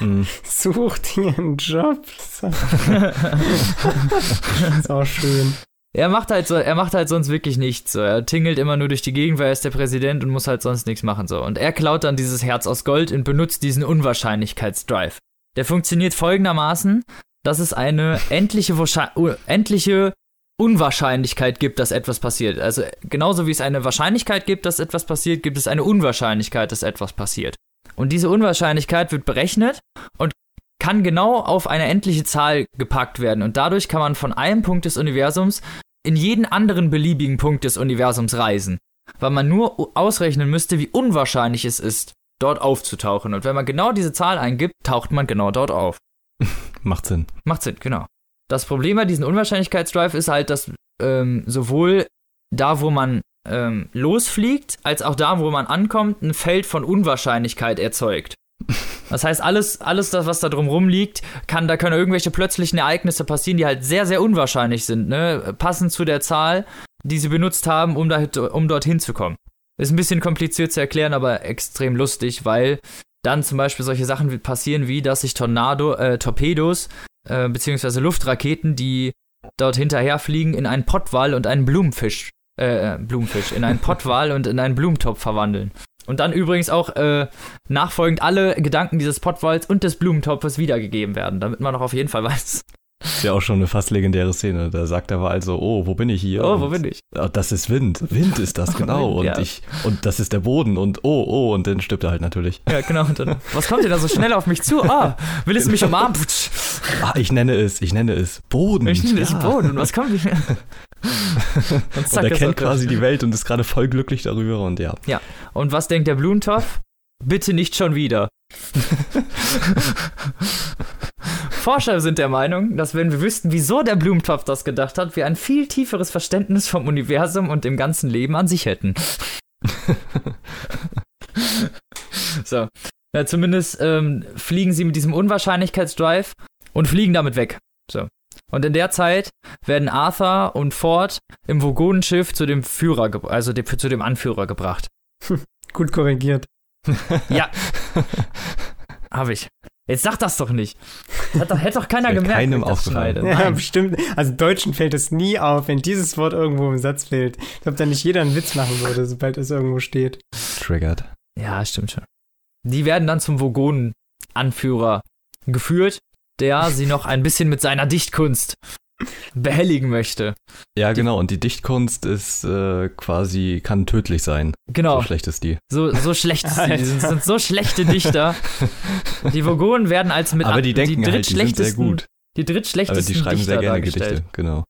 Mhm. Such dir einen Job. ist auch schön. Er macht halt so, er macht halt sonst wirklich nichts. So. Er tingelt immer nur durch die Gegend, weil er ist der Präsident und muss halt sonst nichts machen. So. Und er klaut dann dieses Herz aus Gold und benutzt diesen Unwahrscheinlichkeitsdrive. Der funktioniert folgendermaßen, dass es eine endliche, uh, endliche Unwahrscheinlichkeit gibt, dass etwas passiert. Also genauso wie es eine Wahrscheinlichkeit gibt, dass etwas passiert, gibt es eine Unwahrscheinlichkeit, dass etwas passiert. Und diese Unwahrscheinlichkeit wird berechnet und kann genau auf eine endliche Zahl gepackt werden. Und dadurch kann man von einem Punkt des Universums in jeden anderen beliebigen Punkt des Universums reisen. Weil man nur ausrechnen müsste, wie unwahrscheinlich es ist, dort aufzutauchen. Und wenn man genau diese Zahl eingibt, taucht man genau dort auf. Macht Sinn. Macht Sinn, genau. Das Problem bei diesem Unwahrscheinlichkeitsdrive ist halt, dass ähm, sowohl da, wo man ähm, losfliegt, als auch da, wo man ankommt, ein Feld von Unwahrscheinlichkeit erzeugt. Das heißt, alles, alles das, was da drumrum liegt, kann, da können irgendwelche plötzlichen Ereignisse passieren, die halt sehr, sehr unwahrscheinlich sind, ne? Passend zu der Zahl, die sie benutzt haben, um, da, um dorthin zu kommen. Ist ein bisschen kompliziert zu erklären, aber extrem lustig, weil dann zum Beispiel solche Sachen passieren, wie dass sich Tornado, äh, Torpedos äh, beziehungsweise Luftraketen, die dort hinterherfliegen, in einen Pottwal und einen Blumenfisch, äh, äh, Blumenfisch, in einen Pottwal und in einen Blumentopf verwandeln. Und dann übrigens auch äh, nachfolgend alle Gedanken dieses Pottwals und des Blumentopfes wiedergegeben werden, damit man auch auf jeden Fall weiß, Ist ja auch schon eine fast legendäre Szene. Da sagt er also, oh, wo bin ich hier? oh, wo Und- bin ich? Ah, Das ist Wind. Wind ist das, genau. Und Ja. ich, und das ist der Boden und oh, oh, und dann stirbt er halt natürlich. Ja, genau. Und dann, was kommt denn da so schnell auf mich zu? Ah, will es mich umarmen? Putsch. Ah, ich nenne es, ich nenne es Boden. Ich das ja. Boden. Und was kommt? Und Und zack, er ist kennt er- quasi die Welt und ist gerade voll glücklich darüber und ja. Und was denkt der Blumentopf? Bitte nicht schon wieder. Forscher sind der Meinung, dass wenn wir wüssten, wieso der Blumentopf das gedacht hat, wir ein viel tieferes Verständnis vom Universum und dem ganzen Leben an sich hätten. so. Ja, zumindest ähm, fliegen sie mit diesem Unwahrscheinlichkeitsdrive und fliegen damit weg. So. Und in der Zeit werden Arthur und Ford im Vogonenschiff zu dem Führer, also dem, zu dem Anführer gebracht. Gut korrigiert. Ja. Habe ich. Jetzt sag das doch nicht. Hat doch, hätte doch keiner gemerkt. keinem aufgefallen. Ja, bestimmt. Also Deutschen fällt es nie auf, wenn dieses Wort irgendwo im Satz fehlt. Ich glaube, da nicht jeder einen Witz machen würde, sobald es irgendwo steht. Triggered. Ja, stimmt schon. Die werden dann zum Vogonen-Anführer geführt, der sie noch ein bisschen mit seiner Dichtkunst behelligen möchte. Ja, genau. Und die Dichtkunst ist äh, quasi, kann tödlich sein. Genau. So schlecht ist die. So, so schlecht ist die. Die sind, sind so schlechte Dichter. Die Vogonen werden als mit Aber die denken die halt, die sind sehr drittschlechtesten, gut. die Aber drittschlechtesten die schreiben Dichter sehr gerne. Gedichte. Genau.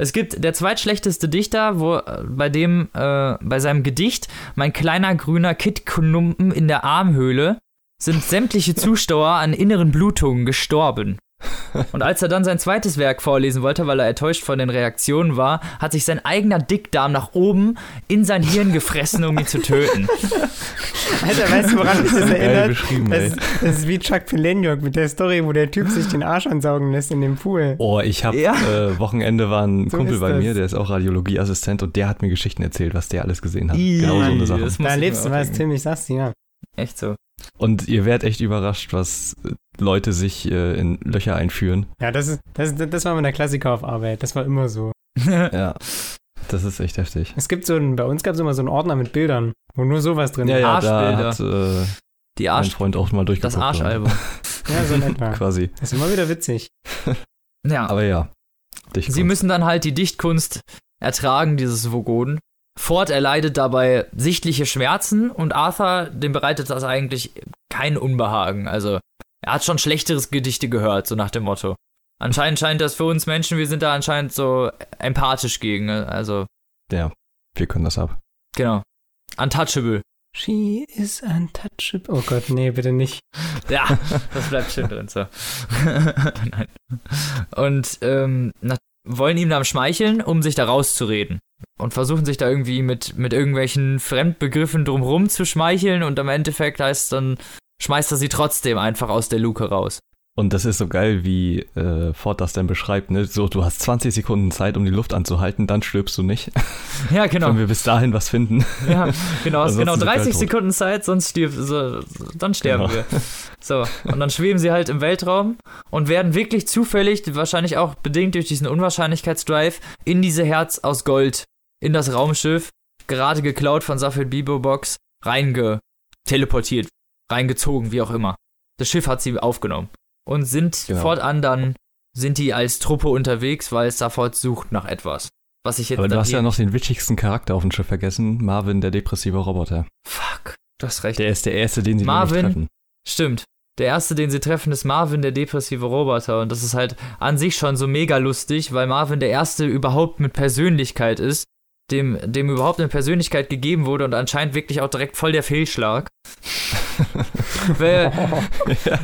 Es gibt der zweitschlechteste Dichter, wo bei dem äh, bei seinem Gedicht mein kleiner grüner Kittknumpen in der Armhöhle sind sämtliche Zuschauer an inneren Blutungen gestorben. Und als er dann sein zweites Werk vorlesen wollte, weil er enttäuscht von den Reaktionen war, hat sich sein eigener Dickdarm nach oben in sein Hirn gefressen, um ihn zu töten. Alter, weißt du, woran mich das erinnert? beschrieben, Das, das ist wie Chuck Palahniuk mit der Story, wo der Typ sich den Arsch ansaugen lässt in dem Pool. Oh, ich habe Ja. äh, Wochenende war ein So Kumpel bei das. mir, der ist auch Radiologieassistent und der hat mir Geschichten erzählt, was der alles gesehen hat. Ih, genau so eine Sache. das muss Da lebst du was. Tim, ich sag's dir. ja. Echt so. Und ihr werdet echt überrascht, was Leute sich äh, in Löcher einführen. Ja, das, ist, das, das war mal der Klassiker auf Arbeit. Das war immer so. Ja. Das ist echt heftig. Es gibt so ein, bei uns gab es immer so einen Ordner mit Bildern, wo nur sowas drin Ja, ist. ja, da Arschbilder. hat äh, Die mein Arsch, Freund auch mal durchgeguckt. das Arschalbum. Ja, so in etwa. Quasi. Das ist immer wieder witzig. Ja. Aber ja. Dich Sie müssen dann halt die Dichtkunst ertragen, dieses Vogonen. Ford erleidet dabei sichtliche Schmerzen und Arthur, dem bereitet das eigentlich kein Unbehagen. Also, er hat schon schlechteres Gedichte gehört, so nach dem Motto. Anscheinend scheint das für uns Menschen, wir sind da anscheinend so empathisch gegen. Also, Ja, wir können das ab. genau. Untouchable. She is untouchable. Oh Gott, nee, bitte nicht. Ja, das bleibt schön drin. So. Nein. Und ähm, na, wollen ihm dann schmeicheln, um sich da rauszureden. Und versuchen sich da irgendwie mit, mit irgendwelchen Fremdbegriffen drumrum zu schmeicheln und im Endeffekt heißt dann, schmeißt er sie trotzdem einfach aus der Luke raus. Und das ist so geil, wie äh, Ford das dann beschreibt. Ne? So, du hast 20 Sekunden Zeit, um die Luft anzuhalten, dann stirbst du nicht. Ja, genau. Wenn wir bis dahin was finden. Ja, genau, hast genau sind wir 30 halt tot. Sekunden Zeit, sonst stirb, so, dann sterben Genau. wir. So, und dann schweben sie halt im Weltraum und werden wirklich zufällig, wahrscheinlich auch bedingt durch diesen Unwahrscheinlichkeitsdrive, in diese Herz aus Gold, in das Raumschiff, gerade geklaut von Safed Bibo Box, reingeteleportiert, reingezogen, wie auch immer. Das Schiff hat sie aufgenommen und sind Genau. fortan dann, sind die als Truppe unterwegs, weil Safod sucht nach etwas. Was ich jetzt Aber du hast ja noch den witzigsten Charakter auf dem Schiff vergessen. Marvin, der depressive Roboter. Fuck, du hast recht. Der ist der Erste, den sie Marvin. treffen. Stimmt. Der erste, den sie treffen, ist Marvin, der depressive Roboter. Und das ist halt an sich schon so mega lustig, weil Marvin der erste überhaupt mit Persönlichkeit ist, dem, dem überhaupt eine Persönlichkeit gegeben wurde und anscheinend wirklich auch direkt voll der Fehlschlag. weil,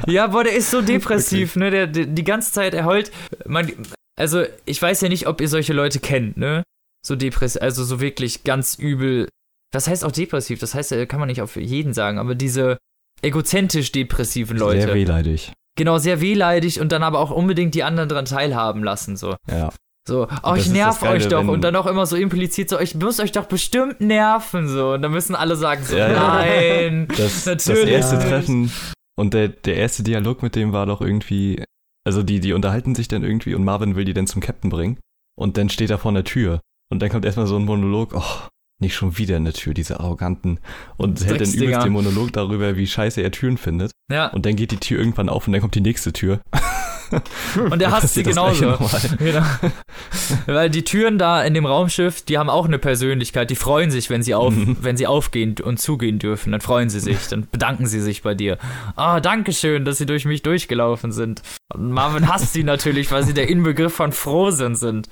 ja, boah, der ist so depressiv, ne? Der, der, die ganze Zeit, er heult. Man, also, ich weiß ja nicht, ob ihr solche Leute kennt, ne? So depressiv, also so wirklich ganz übel. Was heißt auch depressiv? Das heißt, kann man nicht auf jeden sagen, aber diese egozentrisch depressiven Leute. Sehr wehleidig. genau, sehr wehleidig und dann aber auch unbedingt die anderen daran teilhaben lassen, so. Ja. So, oh, das ich nerv das Geile, euch doch und dann auch immer so implizit so, ich muss euch doch bestimmt nerven, so. Und dann müssen alle sagen so, Ja, ja. nein. Das, das Natürlich erste nicht. Treffen und der, der erste Dialog mit dem war doch irgendwie, also die, die unterhalten sich dann irgendwie und Marvin will die dann zum Captain bringen und dann steht er vor der Tür und dann kommt erstmal so ein Monolog, oh, nicht schon wieder eine Tür, diese Arroganten und hält dann übelst den Monolog darüber, wie scheiße er Türen findet Ja, und dann geht die Tür irgendwann auf und dann kommt die nächste Tür. und Dann hasst sie genauso. Genau. Weil die Türen da in dem Raumschiff, die haben auch eine Persönlichkeit. Die freuen sich, wenn sie, auf, Mhm. wenn sie aufgehen und zugehen dürfen. Dann freuen sie sich, dann bedanken sie sich bei dir. Ah, danke schön, dass sie durch mich durchgelaufen sind. Und Marvin hasst sie natürlich, weil sie der Inbegriff von Frohsinn sind.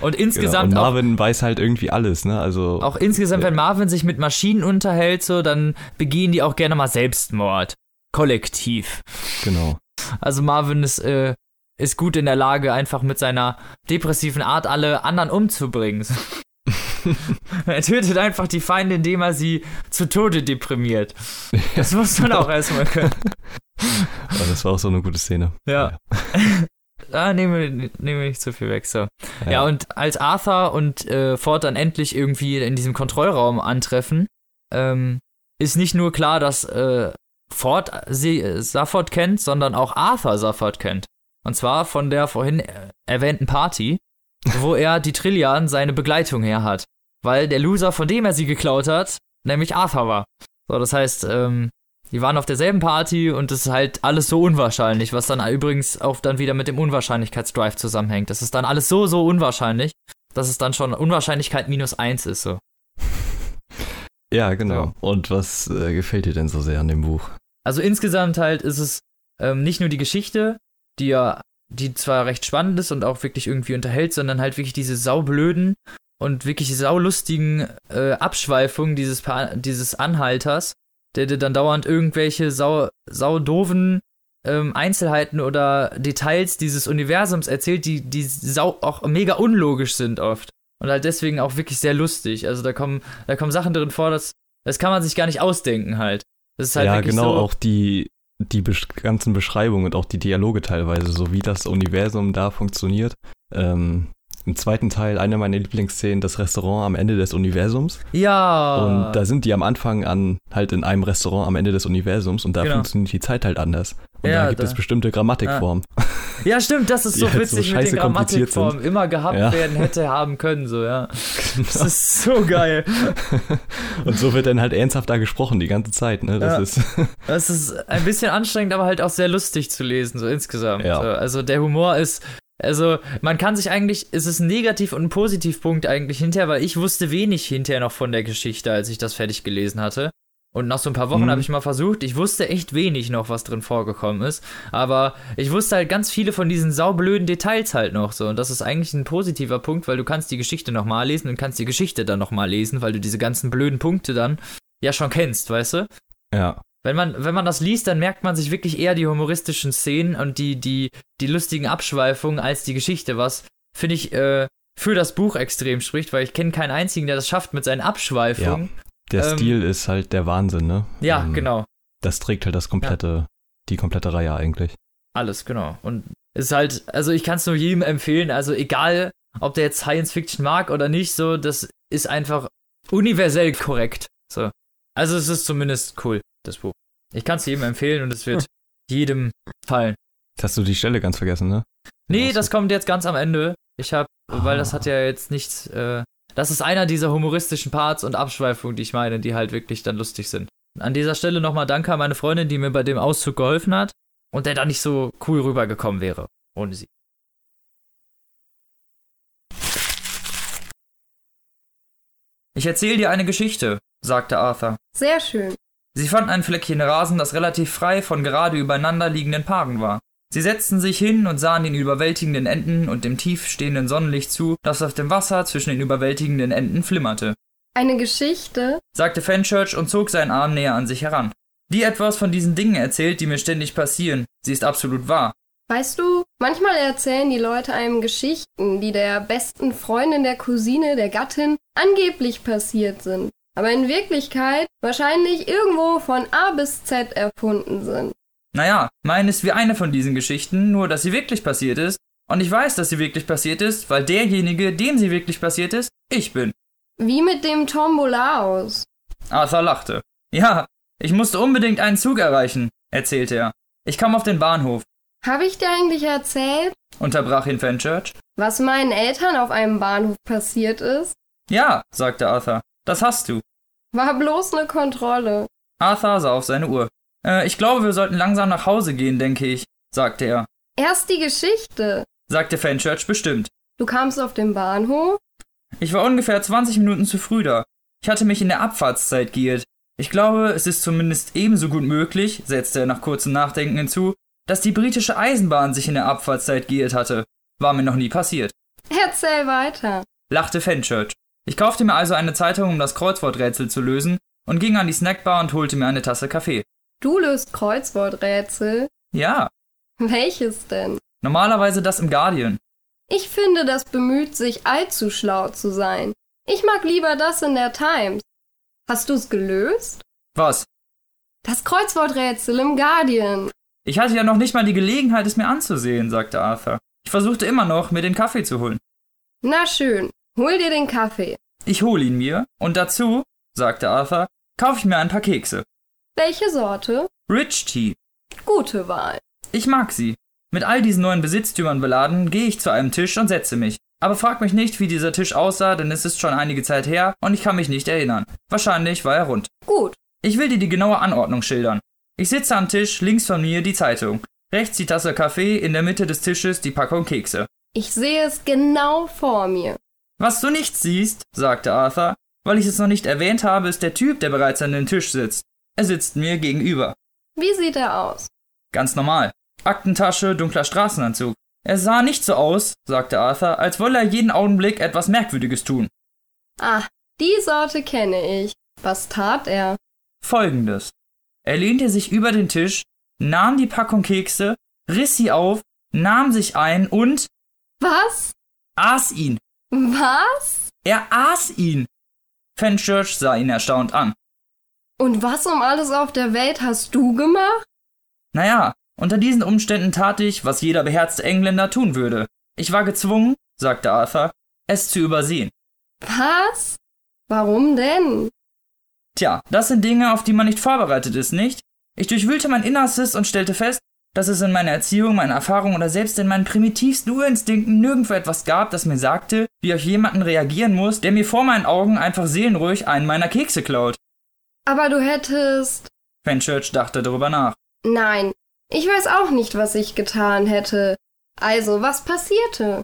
Und Genau. insgesamt Und auch Marvin weiß halt irgendwie alles, ne? Also auch insgesamt, wenn Marvin sich mit Maschinen unterhält, so, dann begehen die auch gerne mal Selbstmord. Kollektiv. genau. Also Marvin ist, äh, ist gut in der Lage, einfach mit seiner depressiven Art alle anderen umzubringen. er tötet einfach die Feinde, indem er sie zu Tode deprimiert. Das muss man auch erstmal können. Aber das war auch so eine gute Szene. Ja. Ah, nehmen wir, nehmen wir nicht zu viel weg, so. Ja, und als Arthur und äh, Ford dann endlich irgendwie in diesem Kontrollraum antreffen, ähm, ist nicht nur klar, dass äh, Ford sie, äh, Safford kennt, sondern auch Arthur Safford kennt. Und zwar von der vorhin äh, erwähnten Party, wo er die Trillian seine Begleitung her hat. Weil der Loser, von dem er sie geklaut hat, nämlich Arthur war. So, das heißt, ähm, Die waren auf derselben Party und das ist halt alles so unwahrscheinlich, was dann übrigens auch dann wieder mit dem Unwahrscheinlichkeitsdrive zusammenhängt. Das ist dann alles so, so unwahrscheinlich, dass es dann schon Unwahrscheinlichkeit minus eins ist, so. Ja, genau. So. Und was äh, gefällt dir denn so sehr an dem Buch? Also insgesamt halt ist es ähm, nicht nur die Geschichte, die ja, die zwar recht spannend ist und auch wirklich irgendwie unterhält, sondern halt wirklich diese saublöden und wirklich saulustigen äh, Abschweifungen dieses, pa dieses Anhalters, der dir dann dauernd irgendwelche sau, saudoven ähm, Einzelheiten oder Details dieses Universums erzählt, die, die sau auch mega unlogisch sind oft. Und halt deswegen auch wirklich sehr lustig. Also da kommen, da kommen Sachen drin vor, das, das kann man sich gar nicht ausdenken halt. Das ist halt ja, genau, so, auch die, die ganzen Beschreibungen und auch die Dialoge teilweise, so wie das Universum da funktioniert. Ähm, im zweiten Teil eine meiner Lieblingsszenen, das Restaurant am Ende des Universums. Ja. Und da sind die am Anfang an halt in einem Restaurant am Ende des Universums und da genau. funktioniert die Zeit halt anders. Und ja, da gibt da. es bestimmte Grammatikformen. Ja. ja, stimmt, das ist so witzig so mit den Grammatikformen. Immer gehabt ja. werden hätte, haben können, so, ja. Genau. Das ist so geil. und so wird dann halt ernsthaft da gesprochen die ganze Zeit, ne? Das, ist das ist ein bisschen anstrengend, aber halt auch sehr lustig zu lesen, so insgesamt. Ja. Also der Humor ist also, man kann sich eigentlich, es ist ein Negativ- und ein Positivpunkt eigentlich hinterher, weil ich wusste wenig hinterher noch von der Geschichte, als ich das fertig gelesen hatte. Und nach so ein paar Wochen mhm. habe ich mal versucht, ich wusste echt wenig noch, was drin vorgekommen ist. Aber ich wusste halt ganz viele von diesen saublöden Details halt noch so. Und das ist eigentlich ein positiver Punkt, weil du kannst die Geschichte nochmal lesen und kannst die Geschichte dann nochmal lesen, weil du diese ganzen blöden Punkte dann ja schon kennst, weißt du? Ja. Wenn man, wenn man das liest, dann merkt man sich wirklich eher die humoristischen Szenen und die, die, die lustigen Abschweifungen als die Geschichte, was, finde ich, äh, für das Buch extrem spricht, weil ich kenne keinen einzigen, der das schafft mit seinen Abschweifungen. Ja, der ähm, Stil ist halt der Wahnsinn, ne? Ja, ähm, genau. Das trägt halt das komplette, ja. die komplette Reihe eigentlich. Alles, genau. Und es ist halt, also ich kann es nur jedem empfehlen, also egal, ob der jetzt Science Fiction mag oder nicht, so, das ist einfach universell korrekt. So. Also es ist zumindest cool das Buch. Ich kann es jedem empfehlen und es wird jedem fallen. Hast du die Stelle ganz vergessen, ne? Nee, das kommt jetzt ganz am Ende. Ich hab, ah. weil das hat ja jetzt nichts, äh, das ist einer dieser humoristischen Parts und Abschweifungen, die ich meine, die halt wirklich dann lustig sind. An dieser Stelle nochmal Danke an meine Freundin, die mir bei dem Auszug geholfen hat und der da nicht so cool rübergekommen wäre, ohne sie. Ich erzähle dir eine Geschichte, sagte Arthur. Sehr schön. Sie fanden ein Fleckchen Rasen, das relativ frei von gerade übereinander liegenden Paaren war. Sie setzten sich hin und sahen den überwältigenden Enden und dem tief stehenden Sonnenlicht zu, das auf dem Wasser zwischen den überwältigenden Enden flimmerte. Eine Geschichte? sagte Fenchurch und zog seinen Arm näher an sich heran. Die etwas von diesen Dingen erzählt, die mir ständig passieren. Sie ist absolut wahr. Weißt du, manchmal erzählen die Leute einem Geschichten, die der besten Freundin, der Cousine, der Gattin angeblich passiert sind aber in Wirklichkeit wahrscheinlich irgendwo von A bis Z erfunden sind. Naja, meine ist wie eine von diesen Geschichten, nur dass sie wirklich passiert ist. Und ich weiß, dass sie wirklich passiert ist, weil derjenige, dem sie wirklich passiert ist, ich bin. Wie mit dem Tombolaos. Arthur lachte. Ja, ich musste unbedingt einen Zug erreichen, erzählte er. Ich kam auf den Bahnhof. Habe ich dir eigentlich erzählt? unterbrach ihn Fenchurch. Was meinen Eltern auf einem Bahnhof passiert ist? Ja, sagte Arthur. Das hast du. War bloß eine Kontrolle. Arthur sah auf seine Uhr. Äh, ich glaube, wir sollten langsam nach Hause gehen, denke ich, sagte er. Erst die Geschichte, sagte Fenchurch bestimmt. Du kamst auf den Bahnhof? Ich war ungefähr 20 Minuten zu früh da. Ich hatte mich in der Abfahrtszeit geirrt. Ich glaube, es ist zumindest ebenso gut möglich, setzte er nach kurzem Nachdenken hinzu, dass die britische Eisenbahn sich in der Abfahrtszeit geirrt hatte. War mir noch nie passiert. Erzähl weiter, lachte Fenchurch. Ich kaufte mir also eine Zeitung, um das Kreuzworträtsel zu lösen, und ging an die Snackbar und holte mir eine Tasse Kaffee. Du löst Kreuzworträtsel? Ja. Welches denn? Normalerweise das im Guardian. Ich finde, das bemüht sich allzu schlau zu sein. Ich mag lieber das in der Times. Hast du's gelöst? Was? Das Kreuzworträtsel im Guardian. Ich hatte ja noch nicht mal die Gelegenheit, es mir anzusehen, sagte Arthur. Ich versuchte immer noch, mir den Kaffee zu holen. Na schön, Hol dir den Kaffee. Ich hol ihn mir und dazu, sagte Arthur, kaufe ich mir ein paar Kekse. Welche Sorte? Rich Tea. Gute Wahl. Ich mag sie. Mit all diesen neuen Besitztümern beladen, gehe ich zu einem Tisch und setze mich. Aber frag mich nicht, wie dieser Tisch aussah, denn es ist schon einige Zeit her und ich kann mich nicht erinnern. Wahrscheinlich war er rund. Gut. Ich will dir die genaue Anordnung schildern. Ich sitze am Tisch, links von mir die Zeitung. Rechts die Tasse Kaffee, in der Mitte des Tisches die Packung Kekse. Ich sehe es genau vor mir. Was du nicht siehst, sagte Arthur, weil ich es noch nicht erwähnt habe, ist der Typ, der bereits an dem Tisch sitzt. Er sitzt mir gegenüber. Wie sieht er aus? Ganz normal. Aktentasche, dunkler Straßenanzug. Er sah nicht so aus, sagte Arthur, als wolle er jeden Augenblick etwas Merkwürdiges tun. Ah, die Sorte kenne ich. Was tat er? Folgendes. Er lehnte sich über den Tisch, nahm die Packung Kekse, riss sie auf, nahm sich ein und Was? aß ihn. Was? Er aß ihn. Fenchurch sah ihn erstaunt an. Und was um alles auf der Welt hast du gemacht? Naja, unter diesen Umständen tat ich, was jeder beherzte Engländer tun würde. Ich war gezwungen, sagte Arthur, es zu übersehen. Was? Warum denn? Tja, das sind Dinge, auf die man nicht vorbereitet ist, nicht? Ich durchwühlte mein Innerstes und stellte fest, dass es in meiner Erziehung, meiner Erfahrung oder selbst in meinen primitivsten Urinstinkten nirgendwo etwas gab, das mir sagte, wie ich auf jemanden reagieren muss, der mir vor meinen Augen einfach seelenruhig einen meiner Kekse klaut. Aber du hättest. Fenchurch dachte darüber nach. Nein, ich weiß auch nicht, was ich getan hätte. Also, was passierte?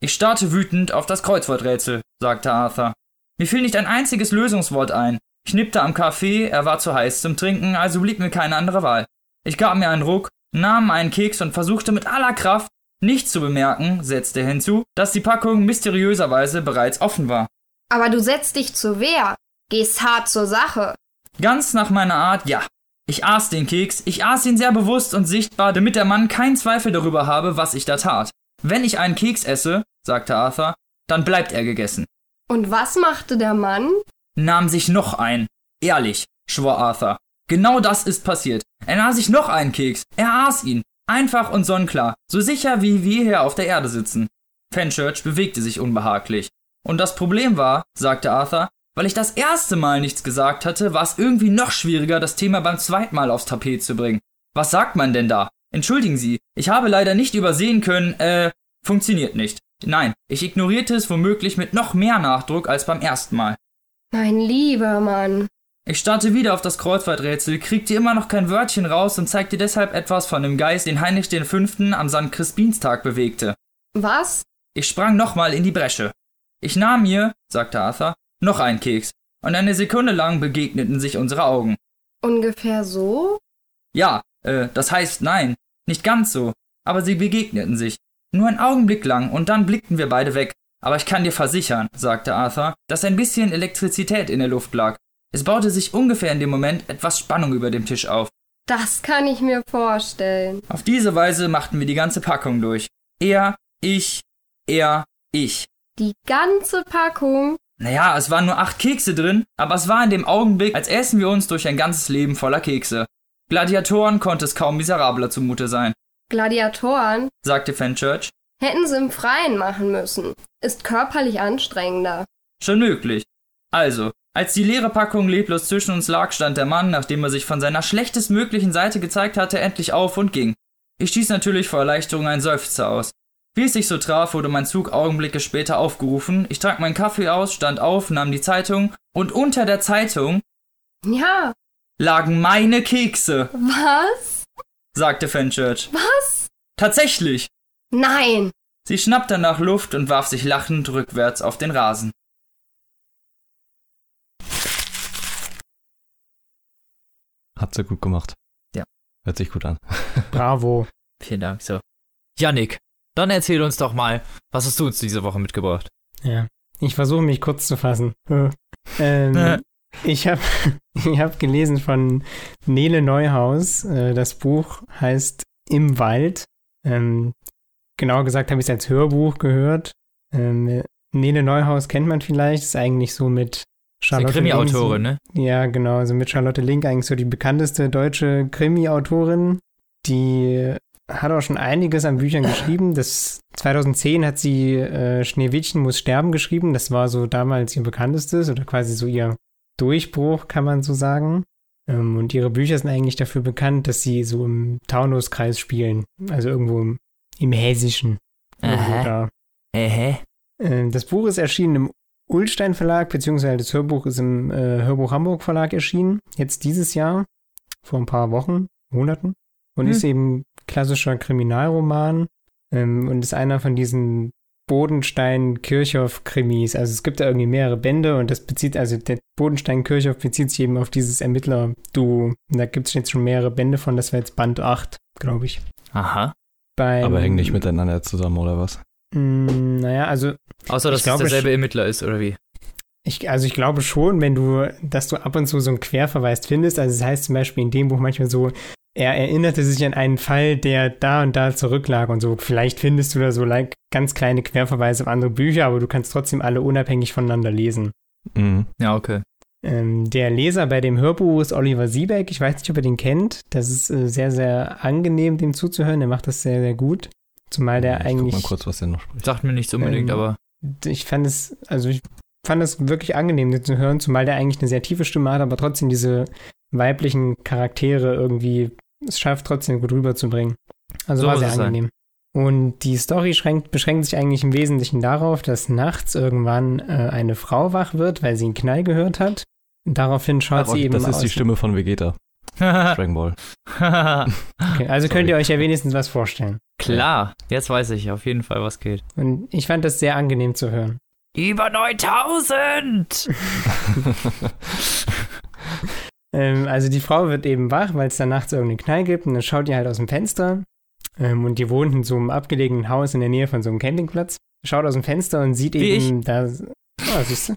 Ich starrte wütend auf das Kreuzworträtsel, sagte Arthur. Mir fiel nicht ein einziges Lösungswort ein. Ich nippte am Kaffee, er war zu heiß zum Trinken, also blieb mir keine andere Wahl. Ich gab mir einen Ruck, nahm einen Keks und versuchte mit aller Kraft, nicht zu bemerken, setzte er hinzu, dass die Packung mysteriöserweise bereits offen war. Aber du setzt dich zur Wehr. Gehst hart zur Sache. Ganz nach meiner Art, ja. Ich aß den Keks, ich aß ihn sehr bewusst und sichtbar, damit der Mann keinen Zweifel darüber habe, was ich da tat. Wenn ich einen Keks esse, sagte Arthur, dann bleibt er gegessen. Und was machte der Mann? Nahm sich noch ein. Ehrlich, schwor Arthur. Genau das ist passiert. Er nahm sich noch einen Keks. Er aß ihn. Einfach und sonnenklar. So sicher, wie wir hier auf der Erde sitzen. Fenchurch bewegte sich unbehaglich. Und das Problem war, sagte Arthur, weil ich das erste Mal nichts gesagt hatte, war es irgendwie noch schwieriger, das Thema beim zweiten Mal aufs Tapet zu bringen. Was sagt man denn da? Entschuldigen Sie, ich habe leider nicht übersehen können, äh, funktioniert nicht. Nein, ich ignorierte es womöglich mit noch mehr Nachdruck als beim ersten Mal. Mein lieber Mann. Ich starrte wieder auf das Kreuzworträtsel, kriegte immer noch kein Wörtchen raus und zeigte deshalb etwas von dem Geist, den Heinrich V. am St. Crispinstag bewegte. Was? Ich sprang nochmal in die Bresche. Ich nahm mir, sagte Arthur, noch einen Keks, und eine Sekunde lang begegneten sich unsere Augen. Ungefähr so? Ja, äh, das heißt nein, nicht ganz so, aber sie begegneten sich. Nur einen Augenblick lang, und dann blickten wir beide weg. Aber ich kann dir versichern, sagte Arthur, dass ein bisschen Elektrizität in der Luft lag. Es baute sich ungefähr in dem Moment etwas Spannung über dem Tisch auf. Das kann ich mir vorstellen. Auf diese Weise machten wir die ganze Packung durch. Er, ich, er, ich. Die ganze Packung? Naja, es waren nur acht Kekse drin, aber es war in dem Augenblick, als essen wir uns durch ein ganzes Leben voller Kekse. Gladiatoren konnte es kaum miserabler zumute sein, Gladiatoren? sagte Fenchurch. Hätten sie im Freien machen müssen. Ist körperlich anstrengender. Schon möglich. Also, als die leere Packung leblos zwischen uns lag, stand der Mann, nachdem er sich von seiner schlechtestmöglichen Seite gezeigt hatte, endlich auf und ging. Ich stieß natürlich vor Erleichterung einen Seufzer aus. Wie es sich so traf, wurde mein Zug Augenblicke später aufgerufen. Ich trank meinen Kaffee aus, stand auf, nahm die Zeitung und unter der Zeitung Ja. lagen meine Kekse, Was? sagte Fenchurch. Was? Tatsächlich! Nein. Sie schnappte nach Luft und warf sich lachend rückwärts auf den Rasen. Hat sie gut gemacht. Ja. Hört sich gut an. Bravo. Vielen Dank. So. Yannick, dann erzähl uns doch mal, was hast du uns diese Woche mitgebracht? Ja. Ich versuche mich kurz zu fassen. Äh. Ähm, ich habe ich hab gelesen von Nele Neuhaus. Äh, das Buch heißt Im Wald. Ähm, genauer gesagt habe ich es als Hörbuch gehört. Ähm, Nele Neuhaus kennt man vielleicht, ist eigentlich so mit Charlotte Krimi-Autorin, ne? Ja, genau, also mit Charlotte Link eigentlich so die bekannteste deutsche Krimi-Autorin. Die hat auch schon einiges an Büchern geschrieben. Das 2010 hat sie äh, Schneewittchen muss sterben geschrieben. Das war so damals ihr bekanntestes oder quasi so ihr Durchbruch, kann man so sagen. Ähm, und ihre Bücher sind eigentlich dafür bekannt, dass sie so im Taunuskreis spielen. Also irgendwo im, im Hessischen. Aha. da. Ähä. Äh, Das Buch ist erschienen im Ulstein Verlag, beziehungsweise das Hörbuch ist im äh, Hörbuch Hamburg Verlag erschienen, jetzt dieses Jahr. vor ein paar Wochen, Monaten. Und Hm. ist eben klassischer Kriminalroman ähm, und ist einer von diesen Bodenstein-Kirchhoff-Krimis. Also es gibt da irgendwie mehrere Bände und das bezieht, also der Bodenstein-Kirchhoff bezieht sich eben auf dieses Ermittler-Duo. Und da gibt es jetzt schon mehrere Bände von, das war jetzt Band 8, glaube ich. Aha. Beim, Aber hängen nicht miteinander zusammen, oder was? Mm, Naja, also Außer, dass Ich glaube, es derselbe Ermittler ist, oder wie? Ich, also ich glaube schon, wenn du, dass du ab und zu so einen Querverweis findest. Also es heißt zum Beispiel in dem Buch manchmal so, er erinnerte sich an einen Fall, der da und da zurücklag und so. Vielleicht findest du da so like, ganz kleine Querverweise auf andere Bücher, aber du kannst trotzdem alle unabhängig voneinander lesen. Mhm. Ja, okay. Ähm, der Leser bei dem Hörbuch ist Oliver Siebeck. Ich weiß nicht, ob ihr den kennt. Das ist äh, sehr, sehr angenehm, dem zuzuhören. Der macht das sehr, sehr gut. Zumal der ich eigentlich. guck mal kurz, was der noch spricht. Sagt mir nichts unbedingt, Ähm, aber. ich fand es, also ich fand es wirklich angenehm, den zu hören, zumal der eigentlich eine sehr tiefe Stimme hat, aber trotzdem diese weiblichen Charaktere irgendwie es schafft, trotzdem gut rüberzubringen. Also So war sehr es sein. angenehm. Und die Story schränkt, beschränkt sich eigentlich im Wesentlichen darauf, dass nachts irgendwann äh, eine Frau wach wird, weil sie einen Knall gehört hat. Und daraufhin schaut sie eben das ist aus. die Stimme von Vegeta, Dragon Ball. Okay, also könnt ihr euch ja wenigstens was vorstellen. Klar, jetzt weiß ich auf jeden Fall, was geht. Und ich fand das sehr angenehm zu hören. Über 9000! Ähm, also die Frau wird eben wach, weil es da nachts irgendeinen Knall gibt und dann schaut die halt aus dem Fenster ähm, und die wohnt in so einem abgelegenen Haus in der Nähe von so einem Campingplatz. Schaut aus dem Fenster und sieht Wie eben da, oh, siehst du?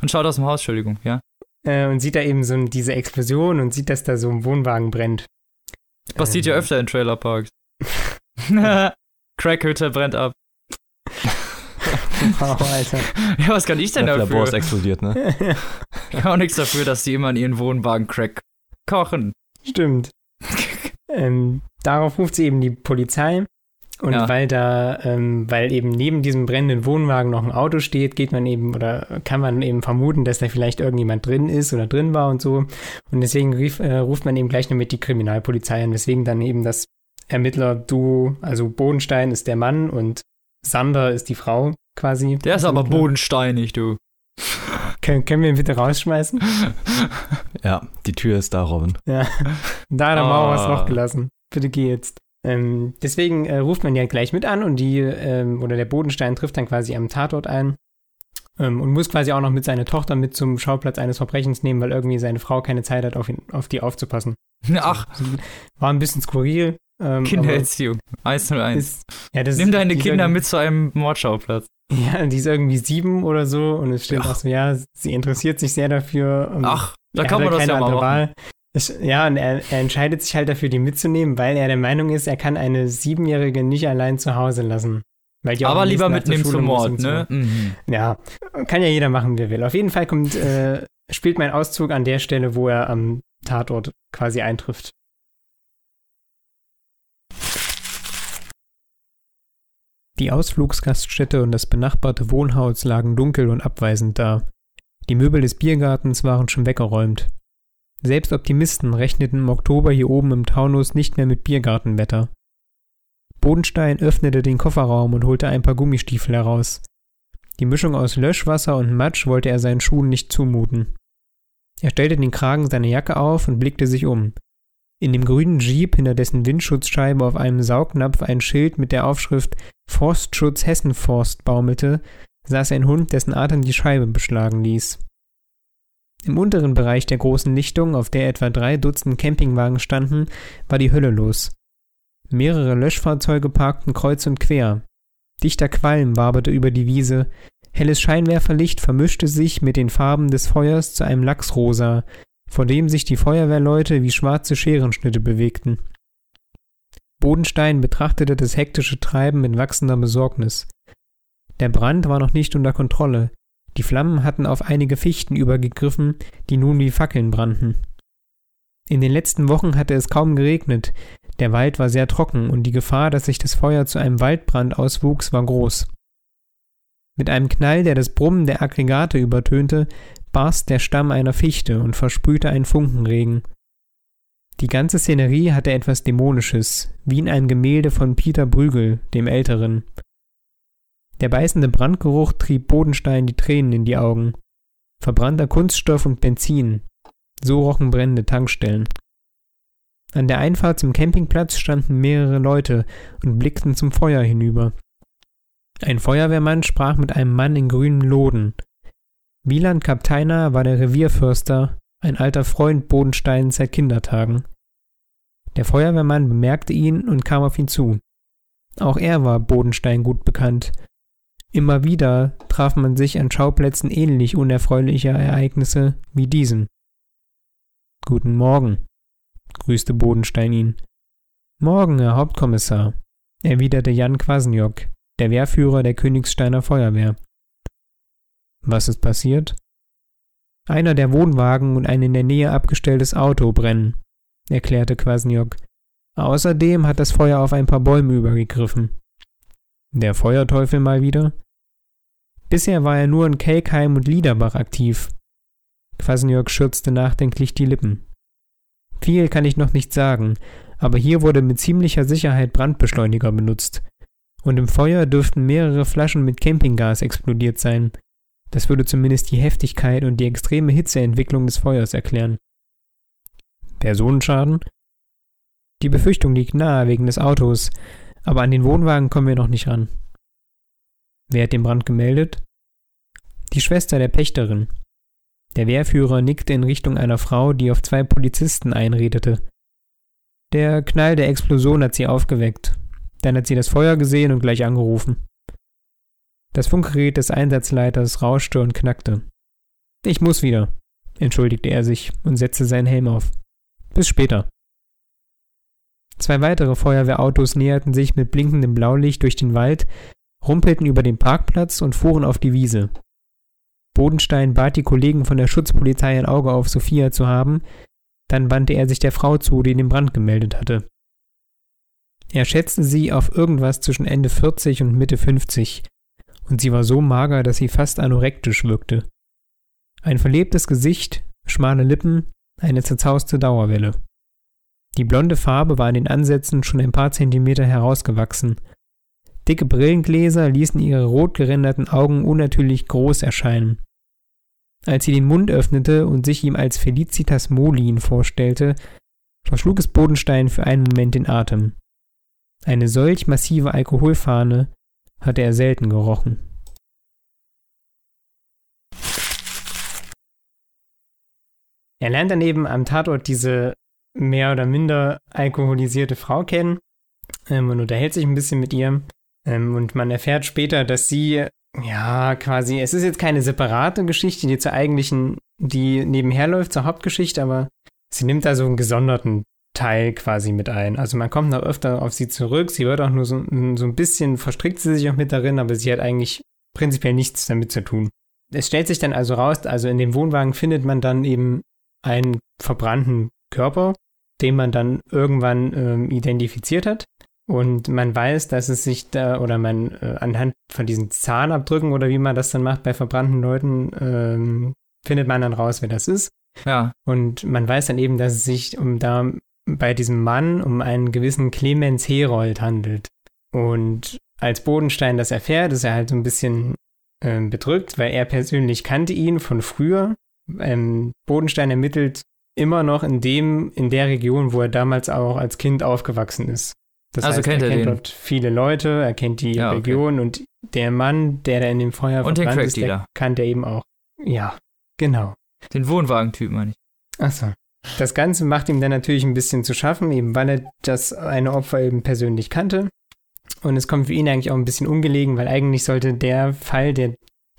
Und schaut aus dem Haus, Entschuldigung, ja. Äh, und sieht da eben so diese Explosion und sieht, dass da so ein Wohnwagen brennt. Passiert ja Ähm, öfter in Trailerparks. Crackhütte brennt ab. Wow, Alter. Ja, was kann ich denn Das Labor ist dafür? explodiert, ne? Ich kann auch nichts dafür, dass die immer in ihren Wohnwagen Crack kochen. Stimmt. ähm, darauf ruft sie eben die Polizei. Und Ja. weil da, ähm, weil eben neben diesem brennenden Wohnwagen noch ein Auto steht, geht man eben oder kann man eben vermuten, dass da vielleicht irgendjemand drin ist oder drin war und so. Und deswegen rief, äh, ruft man eben gleich noch mit die Kriminalpolizei an, weswegen dann eben das Ermittler-Duo, also Bodenstein ist der Mann und Sander ist die Frau quasi. Der ist aber bodensteinig, du. Können, können wir ihn bitte rausschmeißen? Ja, die Tür ist da, Robin. Ja, da hat er mal was Ah. noch gelassen. Bitte geh jetzt. Ähm, deswegen äh, ruft man ja gleich mit an und die, ähm, oder der Bodenstein trifft dann quasi am Tatort ein ähm, und muss quasi auch noch mit seiner Tochter mit zum Schauplatz eines Verbrechens nehmen, weil irgendwie seine Frau keine Zeit hat, auf, ihn, auf die aufzupassen. Ach, War ein bisschen skurril. Ähm, Kindererziehung. 101. aber ist, ja, das Nimm deine Kinder mit zu einem Mordschauplatz. Ja, die ist irgendwie sieben oder so und es steht Ja. auch so, ja, sie interessiert sich sehr dafür. Ach, da kann man halt das ja mal machen. Wahl. Es, ja, und er, er entscheidet sich halt dafür, die mitzunehmen, weil er der Meinung ist, er kann eine Siebenjährige nicht allein zu Hause lassen. Weil die auch Aber lieber mitnehmen zum Mord, ne? Mhm. Ja, kann ja jeder machen, wie er will. Auf jeden Fall kommt, äh, spielt mein Auszug an der Stelle, wo er am Tatort quasi eintrifft. Die Ausflugsgaststätte und das benachbarte Wohnhaus lagen dunkel und abweisend da. Die Möbel des Biergartens waren schon weggeräumt. Selbst Optimisten rechneten im Oktober hier oben im Taunus nicht mehr mit Biergartenwetter. Bodenstein öffnete den Kofferraum und holte ein paar Gummistiefel heraus. Die Mischung aus Löschwasser und Matsch wollte er seinen Schuhen nicht zumuten. Er stellte den Kragen seiner Jacke auf und blickte sich um. In dem grünen Jeep, hinter dessen Windschutzscheibe auf einem Saugnapf ein Schild mit der Aufschrift Forstschutz Hessenforst baumelte, saß ein Hund, dessen Atem die Scheibe beschlagen ließ. Im unteren Bereich der großen Lichtung, auf der etwa drei Dutzend Campingwagen standen, war die Hölle los. Mehrere Löschfahrzeuge parkten kreuz und quer. Dichter Qualm waberte über die Wiese, helles Scheinwerferlicht vermischte sich mit den Farben des Feuers zu einem Lachsrosa, vor dem sich die Feuerwehrleute wie schwarze Scherenschnitte bewegten. Bodenstein betrachtete das hektische Treiben mit wachsender Besorgnis. Der Brand war noch nicht unter Kontrolle. Die Flammen hatten auf einige Fichten übergegriffen, die nun wie Fackeln brannten. In den letzten Wochen hatte es kaum geregnet, der Wald war sehr trocken und die Gefahr, dass sich das Feuer zu einem Waldbrand auswuchs, war groß. Mit einem Knall, der das Brummen der Aggregate übertönte, barst der Stamm einer Fichte und versprühte einen Funkenregen. Die ganze Szenerie hatte etwas Dämonisches, wie in einem Gemälde von Peter Brügel, dem Älteren. Der beißende Brandgeruch trieb Bodenstein die Tränen in die Augen. Verbrannter Kunststoff und Benzin. So rochen brennende Tankstellen. An der Einfahrt zum Campingplatz standen mehrere Leute und blickten zum Feuer hinüber. Ein Feuerwehrmann sprach mit einem Mann in grünen Loden. Wieland Kapteiner war der Revierförster, ein alter Freund Bodensteins seit Kindertagen. Der Feuerwehrmann bemerkte ihn und kam auf ihn zu. Auch er war Bodenstein gut bekannt. Immer wieder traf man sich an Schauplätzen ähnlich unerfreulicher Ereignisse wie diesen. Guten Morgen, grüßte Bodenstein ihn. Morgen, Herr Hauptkommissar, erwiderte Jan Kwasniok, der Wehrführer der Königssteiner Feuerwehr. Was ist passiert? Einer der Wohnwagen und ein in der Nähe abgestelltes Auto brennen, erklärte Kwasniok. Außerdem hat das Feuer auf ein paar Bäume übergegriffen. Der Feuerteufel mal wieder? Bisher war er nur in Kelkheim und Liederbach aktiv. Kwasniok schürzte nachdenklich die Lippen. Viel kann ich noch nicht sagen, aber hier wurde mit ziemlicher Sicherheit Brandbeschleuniger benutzt. Und im Feuer dürften mehrere Flaschen mit Campinggas explodiert sein. Das würde zumindest die Heftigkeit und die extreme Hitzeentwicklung des Feuers erklären. Personenschaden? Die Befürchtung liegt nahe wegen des Autos, aber an den Wohnwagen kommen wir noch nicht ran. Wer hat den Brand gemeldet? Die Schwester der Pächterin. Der Wehrführer nickte in Richtung einer Frau, die auf zwei Polizisten einredete. Der Knall der Explosion hat sie aufgeweckt. Dann hat sie das Feuer gesehen und gleich angerufen. Das Funkgerät des Einsatzleiters rauschte und knackte. Ich muss wieder, entschuldigte er sich und setzte seinen Helm auf. Bis später. Zwei weitere Feuerwehrautos näherten sich mit blinkendem Blaulicht durch den Wald, rumpelten über den Parkplatz und fuhren auf die Wiese. Bodenstein bat die Kollegen von der Schutzpolizei ein Auge auf Sophia zu haben, dann wandte er sich der Frau zu, die den Brand gemeldet hatte. Er schätzte sie auf irgendwas zwischen Ende 40 und Mitte 50, und sie war so mager, dass sie fast anorektisch wirkte. Ein verlebtes Gesicht, schmale Lippen, eine zerzauste Dauerwelle. Die blonde Farbe war in den Ansätzen schon ein paar Zentimeter herausgewachsen. Dicke Brillengläser ließen ihre rot geränderten Augen unnatürlich groß erscheinen. Als sie den Mund öffnete und sich ihm als Felicitas Molin vorstellte, verschlug es Bodenstein für einen Moment den Atem. Eine solch massive Alkoholfahne hatte er selten gerochen. Er lernt daneben am Tatort diese mehr oder minder alkoholisierte Frau kennen ähm, und unterhält sich ein bisschen mit ihr. Ähm, und man erfährt später, dass sie, ja, quasi, es ist jetzt keine separate Geschichte, die zur eigentlichen, die nebenher läuft, zur Hauptgeschichte, aber sie nimmt da so einen gesonderten Teil quasi mit ein. Also man kommt noch öfter auf sie zurück. Sie wird auch nur so, so ein bisschen, verstrickt sie sich auch mit darin, aber sie hat eigentlich prinzipiell nichts damit zu tun. Es stellt sich dann also raus, also in dem Wohnwagen findet man dann eben einen verbrannten Körper, den man dann irgendwann ähm, identifiziert hat. Und man weiß, dass es sich da, oder man äh, anhand von diesen Zahnabdrücken oder wie man das dann macht bei verbrannten Leuten, ähm, findet man dann raus, wer das ist. Ja. Und man weiß dann eben, dass es sich um da bei diesem Mann um einen gewissen Clemens Herold handelt. Und als Bodenstein das erfährt, ist er halt so ein bisschen äh, bedrückt, weil er persönlich kannte ihn von früher. Ähm, Bodenstein ermittelt immer noch in dem, in der Region, wo er damals auch als Kind aufgewachsen ist. Das also heißt, kennt er er kennt den. dort viele Leute, er kennt die Ja, okay. Region und der Mann, der da in dem Feuer Und den verbrannt ist, der kannte er eben auch. Ja, genau. Den Wohnwagentyp meine ich. Achso. Das Ganze macht ihm dann natürlich ein bisschen zu schaffen, eben weil er das eine Opfer eben persönlich kannte. Und es kommt für ihn eigentlich auch ein bisschen ungelegen, weil eigentlich sollte der Fall, der,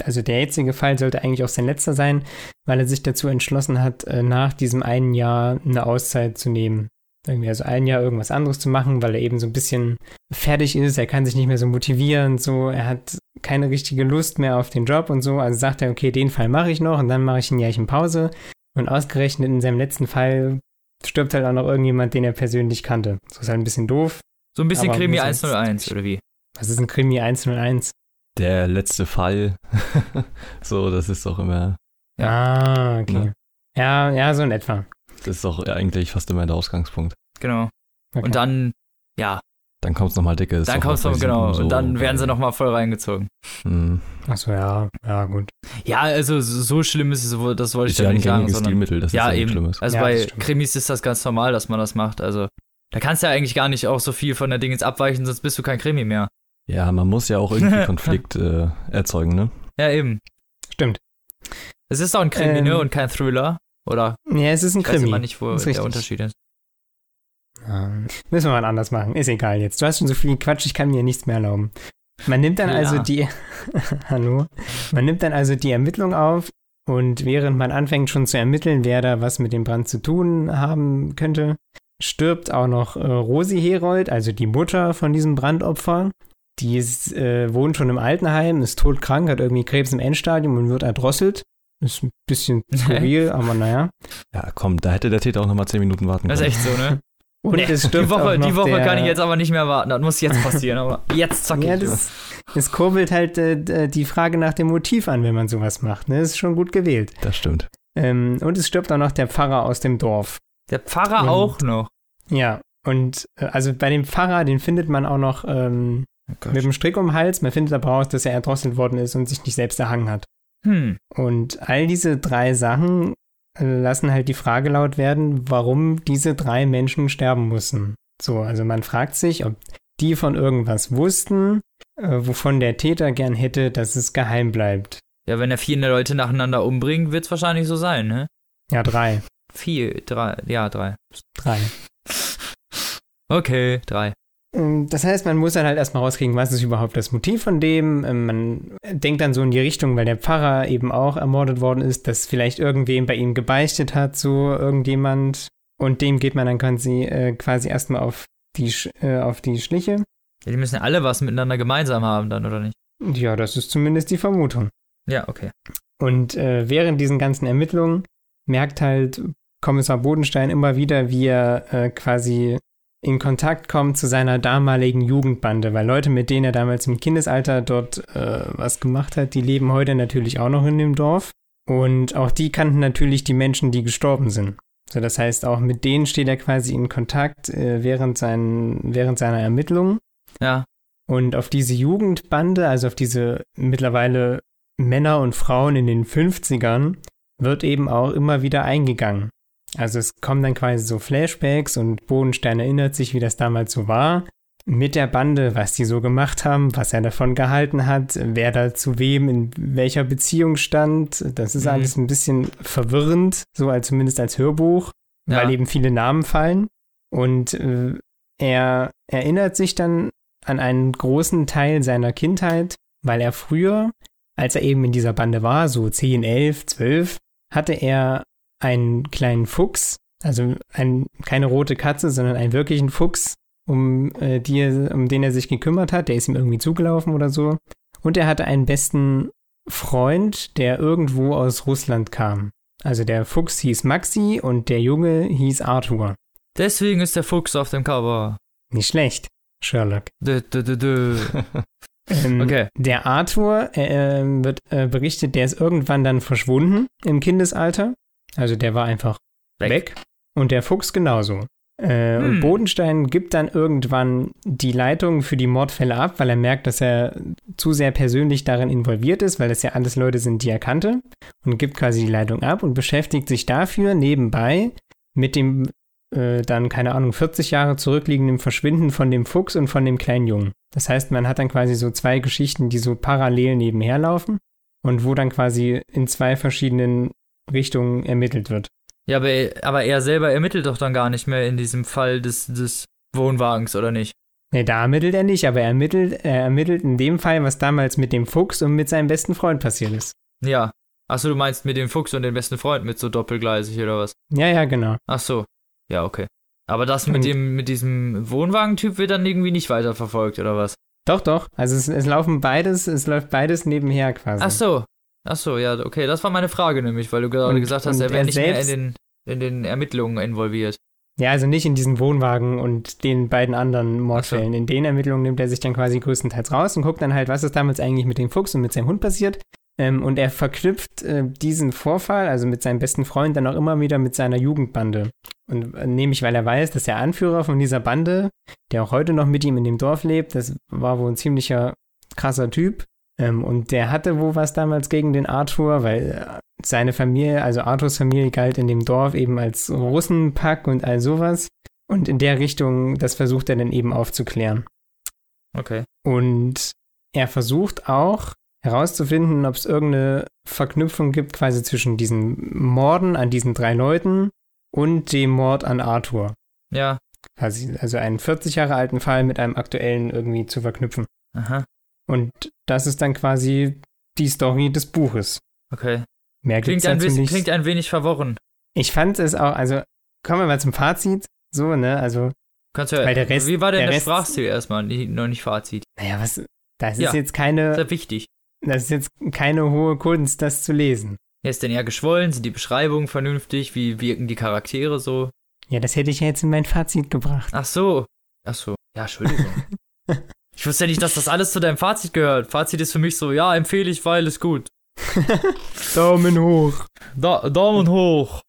also der jetzige Fall, sollte eigentlich auch sein letzter sein, weil er sich dazu entschlossen hat, äh, nach diesem einen Jahr eine Auszeit zu nehmen. Irgendwie also ein Jahr irgendwas anderes zu machen, weil er eben so ein bisschen fertig ist, er kann sich nicht mehr so motivieren, so, er hat keine richtige Lust mehr auf den Job und so. Also sagt er, okay, den Fall mache ich noch und dann mache ich ein Jährchen Pause. Und ausgerechnet in seinem letzten Fall stirbt halt auch noch irgendjemand, den er persönlich kannte. So ist halt ein bisschen doof. So ein bisschen Krimi muss jetzt- 101 oder wie? Was ist ein Krimi 101? Der letzte Fall. so, das ist doch immer, Ah, okay. Ne? Ja, ja, so in etwa. das ist doch eigentlich fast immer der Ausgangspunkt. Genau. Okay. Und dann, ja, Dann kommt's nochmal dicke. Dann kommt's noch, genau. und dann werden sie nochmal voll reingezogen. Mhm. Achso, ja, ja, gut. Ja, also so- so schlimm ist es, wohl- das wollte ich Ist ja ja nicht sagen. Sondern, Stilmittel, das ja, ist ja eben. Schlimmes. Also Ja, bei stimmt. Krimis ist das ganz normal, dass man das macht. Also da kannst du ja eigentlich gar nicht auch so viel von der Dingens abweichen, sonst bist du kein Krimi mehr. Ja, man muss ja auch irgendwie Konflikt äh, erzeugen, ne? Ja, eben. Stimmt. Es ist auch ein Krimi, Ähm, ne? Und kein Thriller. Oder? Ja, es ist ein Ich weiß Krimi. immer nicht, wo Ist der richtig. Unterschied ist. Ja, müssen wir mal anders machen. Ist egal jetzt. Du hast schon so viel Quatsch, ich kann mir nichts mehr erlauben. Man nimmt dann Ja. also die. Hallo. Man nimmt dann also die Ermittlung auf und während man anfängt schon zu ermitteln, wer da was mit dem Brand zu tun haben könnte, stirbt auch noch äh, Rosi Herold, also die Mutter von diesem Brandopfer. Die ist, äh, wohnt schon im Altenheim, ist todkrank, hat irgendwie Krebs im Endstadium und wird erdrosselt. Ist ein bisschen skurril, aber naja. Ja, komm, da hätte der Täter auch nochmal 10 Minuten warten Das ist können. echt so, ne? Und Nee, es die Woche, die Woche der, kann ich jetzt aber nicht mehr warten. Das muss jetzt passieren. Aber jetzt zack Ja, ich. das, es kurbelt halt äh, d- die Frage nach dem Motiv an, wenn man sowas macht. Ne? Das ist schon gut gewählt. Das stimmt. Ähm, und es stirbt auch noch der Pfarrer aus dem Dorf. Der Pfarrer Und- auch noch. Ja, und äh, also bei dem Pfarrer, den findet man auch noch ähm, Oh mit dem Strick um den Hals. Man findet aber raus, dass er erdrosselt worden ist und sich nicht selbst erhangen hat. Hm. Und all diese drei Sachen äh, lassen halt die Frage laut werden, warum diese drei Menschen sterben mussten. So, also man fragt sich, ob die von irgendwas wussten, äh, wovon der Täter gern hätte, dass es geheim bleibt. Ja, wenn er vier Leute nacheinander umbringt, wird's wahrscheinlich so sein, ne? Ja, drei. Vier, drei, ja, drei. Drei. Okay, drei. Ähm, Das heißt, man muss dann halt erstmal rauskriegen, was ist überhaupt das Motiv von dem. Ähm, Man denkt dann so in die Richtung, weil der Pfarrer eben auch ermordet worden ist, dass vielleicht irgendwem bei ihm gebeichtet hat, so irgendjemand. Und dem geht man dann quasi, äh, quasi erstmal auf die, äh, auf die Schliche. Ja, die müssen ja alle was miteinander gemeinsam haben dann, oder nicht? Ja, das ist zumindest die Vermutung. Ja, okay. Und äh, während diesen ganzen Ermittlungen merkt halt Kommissar Bodenstein immer wieder, wie er äh, quasi in Kontakt kommt zu seiner damaligen Jugendbande, weil Leute, mit denen er damals im Kindesalter dort äh, was gemacht hat, die leben heute natürlich auch noch in dem Dorf. Und auch die kannten natürlich die Menschen, die gestorben sind. So, das heißt, auch mit denen steht er quasi in Kontakt äh, während, sein, während seiner Ermittlungen. Ja. Und auf diese Jugendbande, also auf diese mittlerweile Männer und Frauen in den 50ern, wird eben auch immer wieder eingegangen. Also es kommen dann quasi so Flashbacks und Bodenstein erinnert sich, wie das damals so war. Mit der Bande, was die so gemacht haben, was er davon gehalten hat, wer da zu wem in welcher Beziehung stand. Das ist Mhm. alles ein bisschen verwirrend, so als zumindest als Hörbuch, Ja. weil eben viele Namen fallen. Und äh, er erinnert sich dann an einen großen Teil seiner Kindheit, weil er früher, als er eben in dieser Bande war, so 10, 11, 12, hatte er einen kleinen Fuchs, also ein, keine rote Katze, sondern einen wirklichen Fuchs, um, äh, die, um den er sich gekümmert hat. Der ist ihm irgendwie zugelaufen oder so. Und er hatte einen besten Freund, der irgendwo aus Russland kam. Also der Fuchs hieß Maxi und der Junge hieß Arthur. Deswegen ist der Fuchs auf dem Cover. Nicht schlecht, Sherlock. Dö, dö, dö, dö. Ähm, Okay. Der Arthur äh, ähm, wird äh, berichtet, der ist irgendwann dann verschwunden im Kindesalter. Also der war einfach Weg. weg. Und der Fuchs genauso. Äh, Und Hm. Bodenstein gibt dann irgendwann die Leitung für die Mordfälle ab, weil er merkt, dass er zu sehr persönlich darin involviert ist, weil das ja alles Leute sind, die er kannte. Und gibt quasi die Leitung ab und beschäftigt sich dafür nebenbei mit dem äh, dann, keine Ahnung, 40 Jahre zurückliegenden Verschwinden von dem Fuchs und von dem kleinen Jungen. Das heißt, man hat dann quasi so zwei Geschichten, die so parallel nebenher laufen und wo dann quasi in zwei verschiedenen Richtungen ermittelt wird. Ja, aber, aber er selber ermittelt doch dann gar nicht mehr in diesem Fall des, des Wohnwagens, oder nicht? Nee, da ermittelt er nicht, aber er ermittelt, er ermittelt in dem Fall, was damals mit dem Fuchs und mit seinem besten Freund passiert ist. Ja. Achso, du meinst mit dem Fuchs und dem besten Freund mit so doppelgleisig oder was? Ja, ja, genau. Ach so. Ja, okay. Aber das mit Und- dem, mit diesem Wohnwagentyp wird dann irgendwie nicht weiterverfolgt, oder was? Doch, doch. Also es, es laufen beides, es läuft beides nebenher quasi. Ach so. Ach so, ja, okay. Das war meine Frage nämlich, weil du gerade Und- gesagt hast, er wäre nicht mehr in den, in den Ermittlungen involviert. Ja, also nicht in diesen Wohnwagen und den beiden anderen Mordfällen. In den Ermittlungen nimmt er sich dann quasi größtenteils raus und guckt dann halt, was ist damals eigentlich mit dem Fuchs und mit seinem Hund passiert. Ähm, und er verknüpft äh, diesen Vorfall, also mit seinem besten Freund, dann auch immer wieder mit seiner Jugendbande. Und äh, nämlich, weil er weiß, dass der Anführer von dieser Bande, der auch heute noch mit ihm in dem Dorf lebt, das war wohl ein ziemlicher krasser Typ. Ähm, und der hatte wohl was damals gegen den Arthur, weil äh, seine Familie, also Arthurs Familie, galt in dem Dorf eben als Russenpack und all sowas. Und in der Richtung, das versucht er dann eben aufzuklären. Okay. Und er versucht auch herauszufinden, ob es irgendeine Verknüpfung gibt, quasi zwischen diesen Morden an diesen drei Leuten und dem Mord an Arthur. Ja. Quasi, also einen 40 Jahre alten Fall mit einem aktuellen irgendwie zu verknüpfen. Aha. Und das ist dann quasi die Story des Buches. Okay. Mehr Klingt ein, bisschen, nicht. klingt ein wenig verworren. Ich fand es auch, also kommen wir mal zum Fazit. So, ne, also, Kannst du, Weil der Rest- wie war denn der der, Sprachstil erstmal? Noch nicht Fazit. naja, was, das Ja. ist jetzt keine, Sehr wichtig. das ist jetzt keine hohe Kunst, das zu lesen. Er ist denn eher geschwollen? Sind die Beschreibungen vernünftig? Wie wirken die Charaktere so? Ja, das hätte ich ja jetzt in mein Fazit gebracht. Ach so. Ach so. Ja, Entschuldigung. ich wusste ja nicht, dass das alles zu deinem Fazit gehört. Fazit ist für mich so, ja, empfehle ich, weil ist gut. Daumen hoch. Da, Daumen hoch.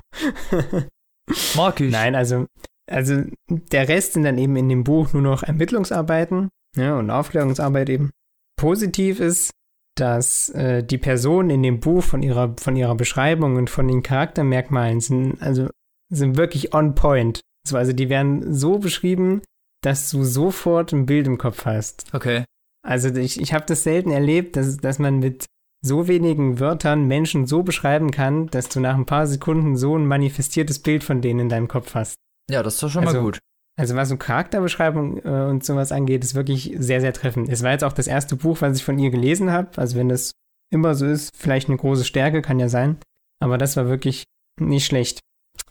Mag ich. Nein, also, also der Rest sind dann eben in dem Buch nur noch Ermittlungsarbeiten ja, und Aufklärungsarbeit eben. Positiv ist, dass äh, die Personen in dem Buch von ihrer, von ihrer Beschreibung und von den Charaktermerkmalen sind, also sind wirklich on point. So, also die werden so beschrieben, dass du sofort ein Bild im Kopf hast. Okay. Also ich, ich habe das selten erlebt, dass, dass man mit so wenigen Wörtern Menschen so beschreiben kann, dass du nach ein paar Sekunden so ein manifestiertes Bild von denen in deinem Kopf hast. Ja, das ist doch schon Also- mal gut. Also was so Charakterbeschreibung äh, und sowas angeht, ist wirklich sehr, sehr treffend. Es war jetzt auch das erste Buch, was ich von ihr gelesen habe. Also wenn das immer so ist, vielleicht eine große Stärke, kann ja sein. Aber das war wirklich nicht schlecht.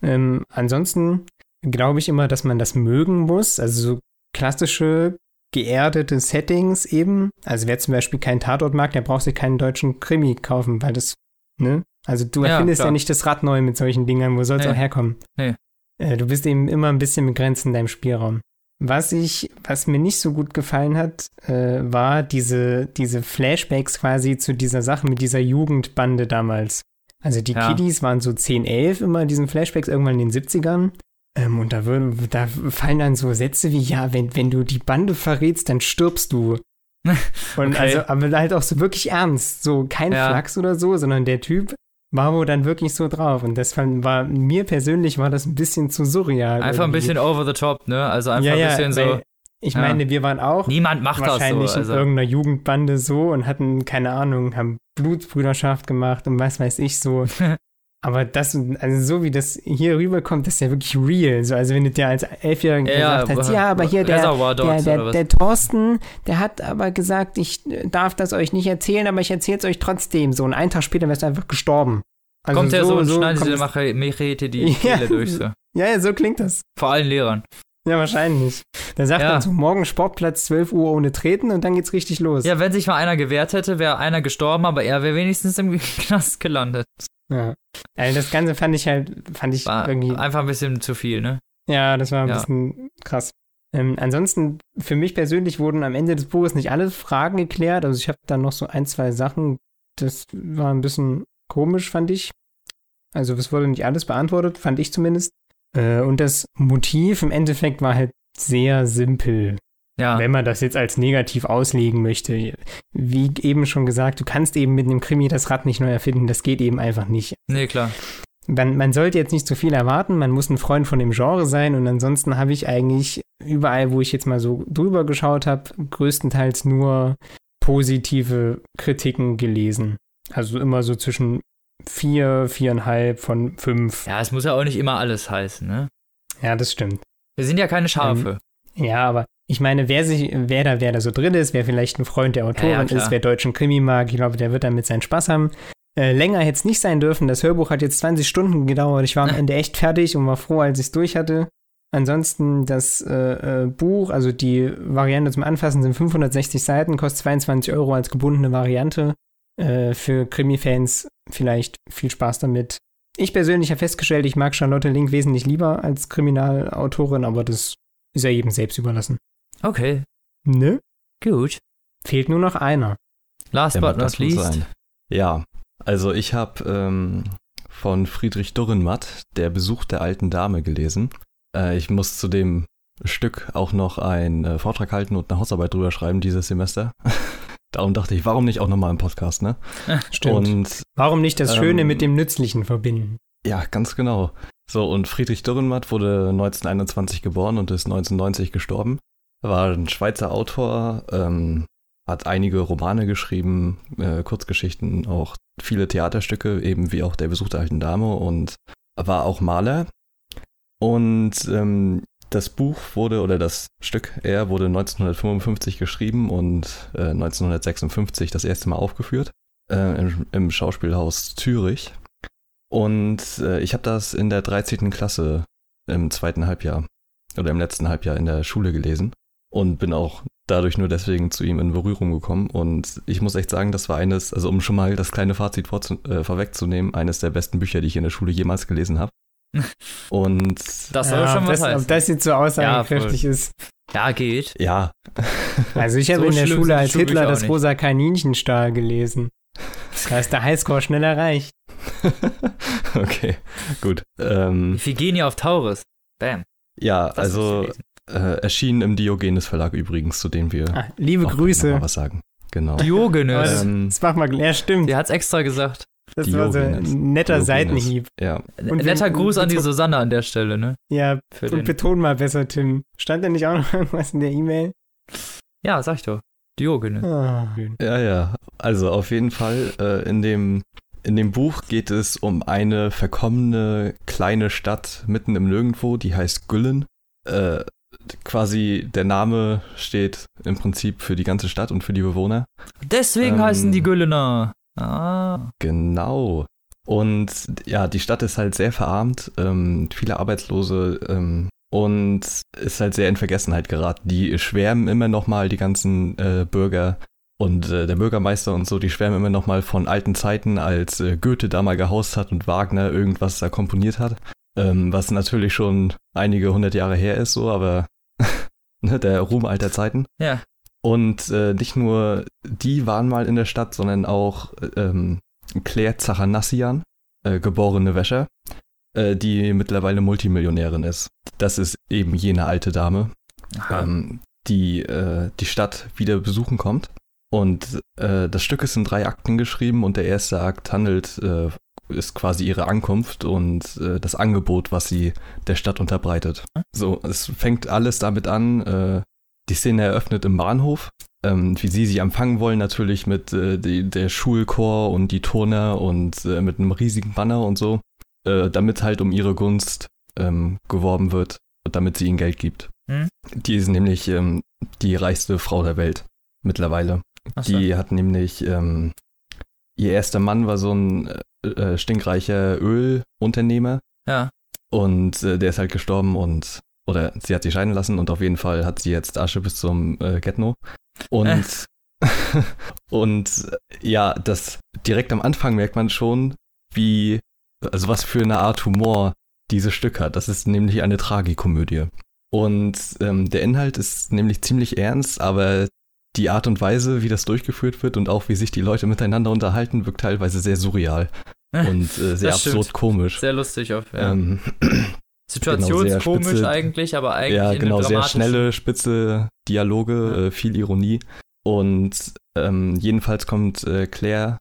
Ähm, ansonsten glaube ich immer, dass man das mögen muss. Also so klassische geerdete Settings eben. Also wer zum Beispiel keinen Tatort mag, der braucht sich keinen deutschen Krimi kaufen, weil das, ne? Also du Ja, erfindest ja, klar. nicht das Rad neu mit solchen Dingern. Wo soll es Nee. auch herkommen? Nee. Äh, Du bist eben immer ein bisschen begrenzt in deinem Spielraum. Was ich, was mir nicht so gut gefallen hat, äh, war diese, diese Flashbacks quasi zu dieser Sache mit dieser Jugendbande damals. Also die Ja. Kiddies waren so 10, 11 immer in diesen Flashbacks irgendwann in den 70ern. Ähm, und da, würden, da fallen dann so Sätze wie, ja, wenn, wenn du die Bande verrätst, dann stirbst du. Und Okay. also, aber halt auch so wirklich ernst. So kein Ja. Flachs oder so, sondern der Typ war wohl dann wirklich so drauf. Und das fand, war, mir persönlich war das ein bisschen zu surreal. Einfach ein irgendwie. bisschen over the top, ne? Also einfach ja, ein bisschen so. Ich ja. meine, wir waren auch Niemand macht das so. wahrscheinlich Also. in irgendeiner Jugendbande so und hatten, keine Ahnung, haben Blutsbrüderschaft gemacht und was weiß ich so. Aber das, also so wie das hier rüberkommt, das ist ja wirklich real. So, also wenn du dir als Elfjähriger Ja, gesagt hast, ja, aber hier der, der, der, der Thorsten, der hat aber gesagt, ich darf das euch nicht erzählen, aber ich erzähle es euch trotzdem. So, und einen Tag später wärst du einfach gestorben. Also kommt er so, und schneidet kommt dir Machete die Ja. Kehle durch. So. Ja, ja, so klingt das. Vor allen Lehrern. Ja, wahrscheinlich. Da sagt Ja. man so, morgen Sportplatz 12 Uhr ohne Treten und dann geht's richtig los. Ja, wenn sich mal einer gewehrt hätte, wäre einer gestorben, aber er wäre wenigstens im Knast gelandet. Ja. Also das Ganze fand ich halt, fand ich War irgendwie, einfach ein bisschen zu viel, ne? ja, das war ein Ja. bisschen krass. Ähm, ansonsten, für mich persönlich wurden am Ende des Buches nicht alle Fragen geklärt. Also ich habe da noch so ein, zwei Sachen, das war ein bisschen komisch, fand ich. Also es wurde nicht alles beantwortet, fand ich zumindest. Äh, und das Motiv im Endeffekt war halt sehr simpel. Ja. wenn man das jetzt als negativ auslegen möchte. Wie eben schon gesagt, du kannst eben mit einem Krimi das Rad nicht neu erfinden, das geht eben einfach nicht. Nee, klar. Man, man sollte jetzt nicht zu viel erwarten, man muss ein Freund von dem Genre sein und ansonsten habe ich eigentlich überall, wo ich jetzt mal so drüber geschaut habe, größtenteils nur positive Kritiken gelesen. Also immer so zwischen vier, viereinhalb von fünf. Ja, es muss ja auch nicht immer alles heißen, ne? Ja, das stimmt. Wir sind ja keine Schafe. Ja, aber ich meine, wer sich, wer da, wer da so drin ist, wer vielleicht ein Freund der Autorin Ja, ja, ist, wer deutschen Krimi mag, ich glaube, der wird damit seinen Spaß haben. Äh, länger hätte es nicht sein dürfen. Das Hörbuch hat jetzt 20 Stunden gedauert. Ich war am Ende echt fertig und war froh, als ich es durch hatte. Ansonsten das äh, äh, Buch, also die Variante zum Anfassen sind 560 Seiten, kostet 22 Euro als gebundene Variante. Äh, für Krimi-Fans vielleicht viel Spaß damit. Ich persönlich habe festgestellt, ich mag Charlotte Link wesentlich lieber als Kriminalautorin, aber das ist ja jedem selbst überlassen. Okay, Ne? gut. Fehlt nur noch einer. Ja, Last but das not least. sein. Ja, Also ich habe ähm, von Friedrich Dürrenmatt Der Besuch der alten Dame gelesen. Äh, ich muss zu dem Stück auch noch einen äh, Vortrag halten und eine Hausarbeit drüber schreiben dieses Semester. Darum dachte ich, warum nicht auch nochmal im Podcast, ne? Stimmt. Und Warum nicht das Schöne ähm, mit dem Nützlichen verbinden? ja, ganz genau. So, und Friedrich Dürrenmatt wurde 1921 geboren und ist 1990 gestorben. War ein Schweizer Autor, ähm, hat einige Romane geschrieben, äh, Kurzgeschichten, auch viele Theaterstücke, eben wie auch Der Besuch der alten Dame und war auch Maler. Und ähm, das Buch wurde, oder das Stück er wurde 1955 geschrieben und äh, 1956 das erste Mal aufgeführt äh, im, im Schauspielhaus Zürich. Und äh, ich habe das in der 13. Klasse im zweiten Halbjahr oder im letzten Halbjahr in der Schule gelesen und bin auch dadurch nur deswegen zu ihm in Berührung gekommen. Und ich muss echt sagen, das war eines, also um schon mal das kleine Fazit vorzu- äh, vorwegzunehmen, eines der besten Bücher, die ich in der Schule jemals gelesen habe. Und Das soll Ja, schon ob was das, heißen. Ob das jetzt so aussagekräftig ist. ja, geht. ja, Also ich habe So in der Schule als Schulbücher Hitler das rosa Kaninchenstahl gelesen. Da ist der Highscore schnell erreicht. okay, gut. Ähm, Iphigenie auf Taurus. Bam. ja, Das also. Äh, erschienen im Diogenes Verlag übrigens, zu dem wir Ah, liebe noch mal Grüße. was sagen. Genau. Diogenes. das- Ähm, Das mach mal, ja stimmt. Der hat's extra gesagt. Das war so Diogenes. ein netter Diogenes. Seitenhieb. ja, Und wir- Netter Gruß an die Susanne an der Stelle, ne? Ja, Für und den, beton mal besser, Tim. Stand da nicht auch noch irgendwas in der E-Mail? ja, sag ich doch. Diogenes. Ah. Ja, ja. Also auf jeden Fall äh, in dem in dem Buch geht es um eine verkommene kleine Stadt mitten im Nirgendwo, die heißt Güllen. Äh, quasi der Name steht im Prinzip für die ganze Stadt und für die Bewohner. Deswegen Ähm, heißen die Güllener. Ah. Genau. Und ja, die Stadt ist halt sehr verarmt, ähm, viele Arbeitslose ähm, und ist halt sehr in Vergessenheit geraten. Die schwärmen immer noch mal, die ganzen äh, Bürger und äh, der Bürgermeister und so, die schwärmen immer noch mal von alten Zeiten, als äh, Goethe da mal gehaust hat und Wagner irgendwas da komponiert hat. Ähm, was natürlich schon einige hundert Jahre her ist, so, aber ne, der Ruhm alter Zeiten. Ja. Und äh, nicht nur die waren mal in der Stadt, sondern auch ähm, Claire Zachanassian, äh, geborene Wäscher, äh, die mittlerweile Multimillionärin ist. Das ist eben jene alte Dame, ähm, die äh, die Stadt wieder besuchen kommt. Und äh, das Stück ist in drei Akten geschrieben und der erste Akt handelt, äh, ist quasi ihre Ankunft und äh, das Angebot, was sie der Stadt unterbreitet. So, es fängt alles damit an, äh, die Szene eröffnet im Bahnhof, ähm, wie sie sie empfangen wollen, natürlich mit äh, die, der Schulchor und die Turner und äh, mit einem riesigen Banner und so, äh, damit halt um ihre Gunst ähm, geworben wird, damit sie ihnen Geld gibt. Hm? Die ist nämlich ähm, die reichste Frau der Welt mittlerweile. So. Die hat nämlich, ähm, ihr erster Mann war so ein äh, äh, stinkreicher Ölunternehmer Ja. und äh, der ist halt gestorben und, oder sie hat sich scheiden lassen und auf jeden Fall hat sie jetzt Asche bis zum äh, Getno. Und, und äh, ja, das direkt am Anfang merkt man schon, wie, also was für eine Art Humor dieses Stück hat. Das ist nämlich eine Tragikomödie. Und ähm, der Inhalt ist nämlich ziemlich ernst, aber die Art und Weise, wie das durchgeführt wird und auch wie sich die Leute miteinander unterhalten, wirkt teilweise sehr surreal und äh, sehr Das stimmt. absurd komisch. Sehr lustig auf. Ja. Ähm, Situationskomisch genau, eigentlich, aber eigentlich ja, genau, sehr schnelle, spitze Dialoge, Ja. äh, viel Ironie. Und ähm, jedenfalls kommt äh, Claire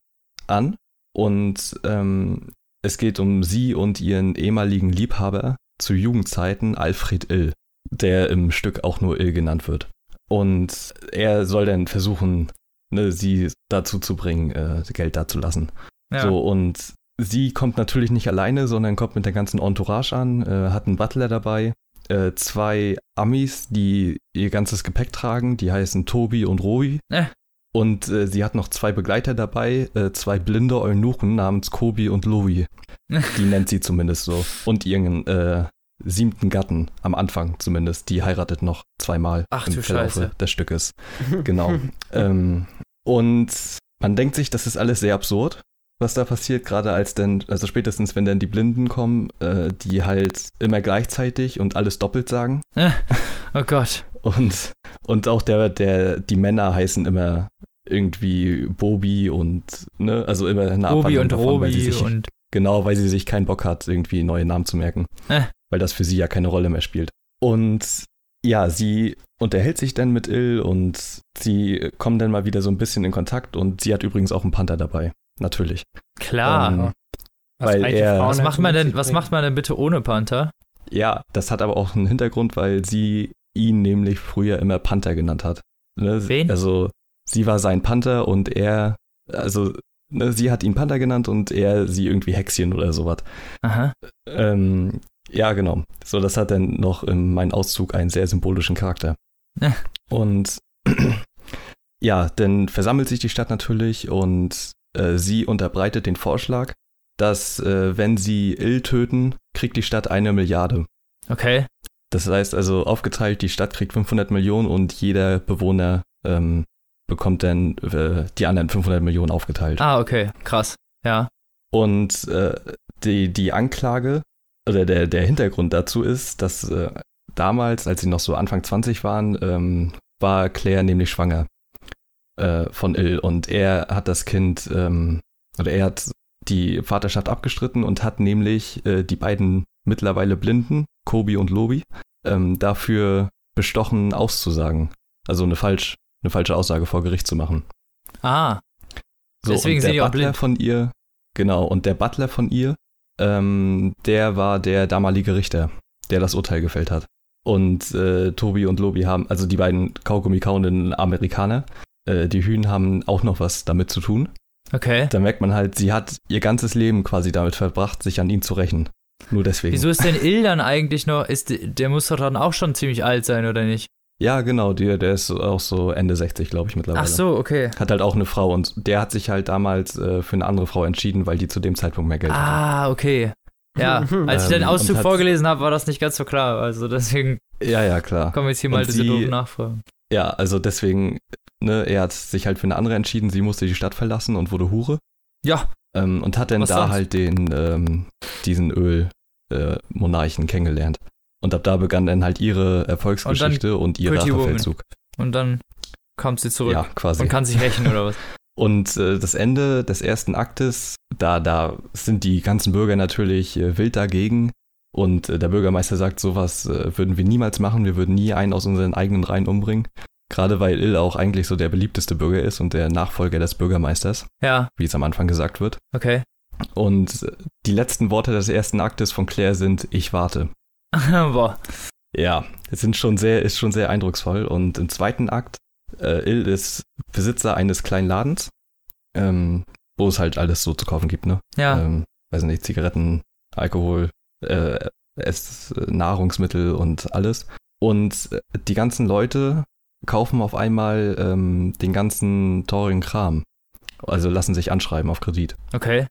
an und ähm, es geht um sie und ihren ehemaligen Liebhaber zu Jugendzeiten, Alfred Ill, der im Stück auch nur Ill genannt wird. Und er soll dann versuchen, ne, sie dazu zu bringen, äh, Geld dazulassen. Ja. So, und sie kommt natürlich nicht alleine, sondern kommt mit der ganzen Entourage an, äh, hat einen Butler dabei, äh, zwei Amis, die ihr ganzes Gepäck tragen, die heißen Tobi und Robi. Äh. Und äh, sie hat noch zwei Begleiter dabei, äh, zwei blinde Eunuchen namens Kobi und Louis. Die nennt sie zumindest so. Und ihren äh, siebten Gatten, am Anfang zumindest, die heiratet noch zweimal Ach im Scheiße. des Stückes. Genau. ähm, und man denkt sich, das ist alles sehr absurd, was da passiert, gerade als denn, also spätestens wenn dann die Blinden kommen, äh, die halt immer gleichzeitig und alles doppelt sagen. Oh Gott. Und, und auch der, der, die Männer heißen immer irgendwie Bobi und, ne, also immer eine Obi Abwandlung und davon, weil sie Robi sich, und. Genau, weil sie sich keinen Bock hat, irgendwie neue Namen zu merken. Weil das für sie ja keine Rolle mehr spielt. Und ja, sie unterhält sich dann mit Ill und sie kommen dann mal wieder so ein bisschen in Kontakt und sie hat übrigens auch einen Panther dabei. Natürlich. Klar. Ähm, Was weil er- was macht man denn, was macht man denn bitte ohne Panther? Ja, das hat aber auch einen Hintergrund, weil sie ihn nämlich früher immer Panther genannt hat. Ne? Wen? Also sie war sein Panther und er, also ne, sie hat ihn Panther genannt und er sie irgendwie Hexchen oder sowas. Aha. Ähm, ja, genau. So, das hat dann noch in meinem Auszug einen sehr symbolischen Charakter. Ja. Und ja, dann versammelt sich die Stadt natürlich und äh, sie unterbreitet den Vorschlag, dass äh, wenn sie Ill töten, kriegt die Stadt eine Milliarde. Okay. Das heißt also aufgeteilt, die Stadt kriegt 500 Millionen und jeder Bewohner ähm, bekommt dann äh, die anderen 500 Millionen aufgeteilt. Ah, okay. Krass. Ja. Und äh, die, die Anklage oder der, der Hintergrund dazu ist, dass äh, damals, als sie noch so Anfang 20 waren, ähm, war Claire nämlich schwanger äh, von Ill und er hat das Kind ähm, oder er hat die Vaterschaft abgestritten und hat nämlich äh, die beiden mittlerweile Blinden, Kobi und Lobi, ähm, dafür bestochen auszusagen. Also eine, falsch, eine falsche Aussage vor Gericht zu machen. Ah. So, Deswegen und sind der die auch Butler blind. von ihr, genau, und der Butler von ihr, ähm, der war der damalige Richter, der das Urteil gefällt hat. Und äh, Tobi und Lobi haben, also die beiden Kaugummi-kauenden Amerikaner, äh, die Hühn haben auch noch was damit zu tun. Okay. Da merkt man halt, sie hat ihr ganzes Leben quasi damit verbracht, sich an ihn zu rächen. Nur deswegen. Wieso ist denn Il dann eigentlich noch, ist, der muss doch dann auch schon ziemlich alt sein, oder nicht? Ja, genau, der, der ist auch so Ende 60, glaube ich, mittlerweile. Ach so, okay. Hat halt auch eine Frau und der hat sich halt damals äh, für eine andere Frau entschieden, weil die zu dem Zeitpunkt mehr Geld hatte. Ah, okay. Ja, als ich den Ähm, Auszug hat- vorgelesen habe, war das nicht ganz so klar. Also deswegen Ja, ja, klar. kommen jetzt hier mal Und diese sie- doofen Nachfragen. Ja, also deswegen, ne, er hat sich halt für eine andere entschieden, sie musste die Stadt verlassen und wurde Hure. Ja, Ähm, und hat dann Was da sonst? halt den, ähm, diesen Öl-Monarchen kennengelernt. Und ab da begann dann halt ihre Erfolgsgeschichte und, ihr Pretty Woman. Rachefeldzug. und dann kommt sie zurück Ja, quasi. und kann sich rächen oder was? Und äh, das Ende des ersten Aktes, da, da sind die ganzen Bürger natürlich äh, wild dagegen. Und äh, der Bürgermeister sagt, sowas äh, würden wir niemals machen, wir würden nie einen aus unseren eigenen Reihen umbringen. Gerade weil Il auch eigentlich so der beliebteste Bürger ist und der Nachfolger des Bürgermeisters, Ja, wie es am Anfang gesagt wird. okay. Und äh, die letzten Worte des ersten Aktes von Claire sind, ich warte. Boah. Ja, es sind schon sehr, ist schon sehr eindrucksvoll. Und im zweiten Akt, äh, Il ist Besitzer eines kleinen Ladens, ähm, wo es halt alles so zu kaufen gibt, ne? Ja, Ähm, weiß nicht, Zigaretten, Alkohol, äh, Ess, Nahrungsmittel und alles. Und äh, die ganzen Leute kaufen auf einmal ähm, den ganzen teurigen Kram. Also lassen sich anschreiben auf Kredit. okay.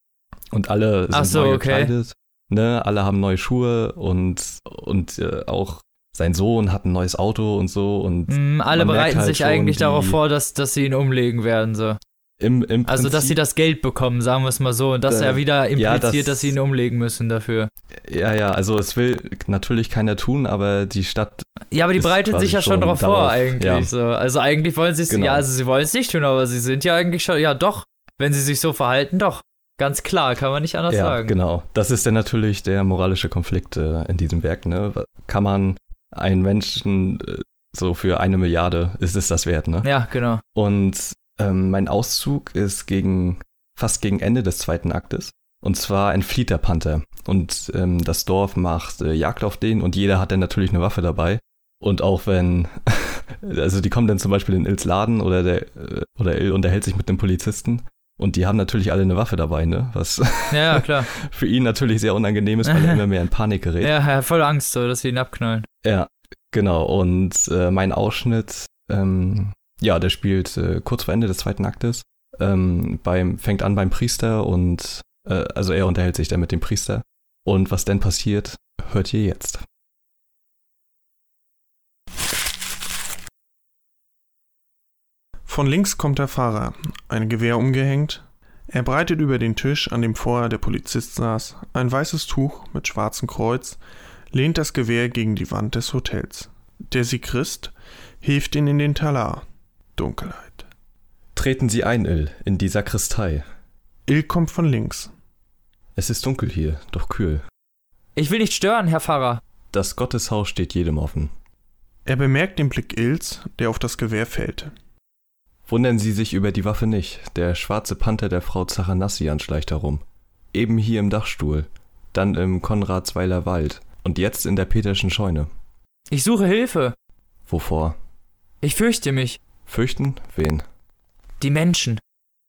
Und alle sind so, neu okay. gekleidet. Ne? Alle haben neue Schuhe und, und äh, auch sein Sohn hat ein neues Auto und so. Und Mm, alle bereiten halt sich eigentlich darauf vor, dass, dass sie ihn umlegen werden. So. im, im Prinzip, Also, dass sie das Geld bekommen, sagen wir es mal so. Und dass Äh, er wieder ja, impliziert, das- dass sie ihn umlegen müssen dafür. Ja, ja, also es will natürlich keiner tun, aber die Stadt Ja, aber die bereitet sich ja schon darauf vor, eigentlich. ja. So. Also, eigentlich wollen sie es, Genau. ja, also sie wollen es nicht tun, aber sie sind ja eigentlich schon, ja, doch. Wenn sie sich so verhalten, doch. Ganz klar, kann man nicht anders ja, sagen. genau. Das ist dann natürlich der moralische Konflikt äh, in diesem Werk. Ne? Kann man einen Menschen äh, so für eine Milliarde, ist es das wert, ne? Ja, genau. Und ähm, mein Auszug ist gegen fast gegen Ende des zweiten Aktes. Und zwar entflieht der Panther. Und ähm, das Dorf macht äh, Jagd auf den und jeder hat dann natürlich eine Waffe dabei. Und auch wenn, also die kommen dann zum Beispiel in Ils Laden oder der äh, oder Il unterhält sich mit dem Polizisten und die haben natürlich alle eine Waffe dabei, ne? Was Ja, klar. für ihn natürlich sehr unangenehm ist, weil er immer mehr in Panik gerät. ja, er hat voll Angst, so, dass sie ihn abknallen. Ja, genau. Und äh, mein Ausschnitt, ähm, ja, der spielt äh, kurz vor Ende des zweiten Aktes. Ähm, beim, fängt an beim Priester und äh, also er unterhält sich dann mit dem Priester. Und was denn passiert, hört ihr jetzt. Von links kommt der Fahrer, ein Gewehr umgehängt. Er breitet über den Tisch, an dem vorher der Polizist saß, ein weißes Tuch mit schwarzem Kreuz, lehnt das Gewehr gegen die Wand des Hotels. Der Sigrist hilft ihn in den Talar. Dunkelheit. Treten Sie ein, Ill, in die Sakristei. Ill kommt von links. Es ist dunkel hier, doch kühl. Ich will nicht stören, Herr Pfarrer. Das Gotteshaus steht jedem offen. Er bemerkt den Blick Ills, der auf das Gewehr fällt. Wundern Sie sich über die Waffe nicht. Der schwarze Panther der Frau Zachanassian schleicht herum. Eben hier im Dachstuhl, dann im Konradsweiler Wald und jetzt in der Peterschen Scheune. Ich suche Hilfe. Wovor? Ich fürchte mich. Fürchten? Wen? Die Menschen.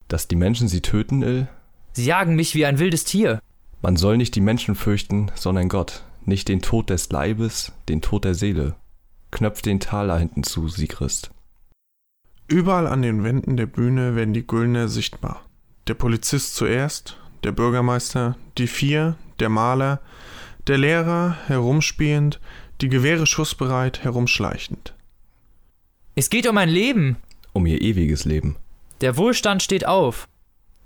Dass die Menschen sie töten, Ill? Sie jagen mich wie ein wildes Tier. Man soll nicht die Menschen fürchten, sondern Gott. Nicht den Tod des Leibes, den Tod der Seele. Knöpft den Taler hinten zu, Sigrist. Überall an den Wänden der Bühne werden die Güllner sichtbar. Der Polizist zuerst, der Bürgermeister, die vier, der Maler, der Lehrer herumspielend, die Gewehre schussbereit herumschleichend. Es geht um mein Leben. Um ihr ewiges Leben. Der Wohlstand steht auf.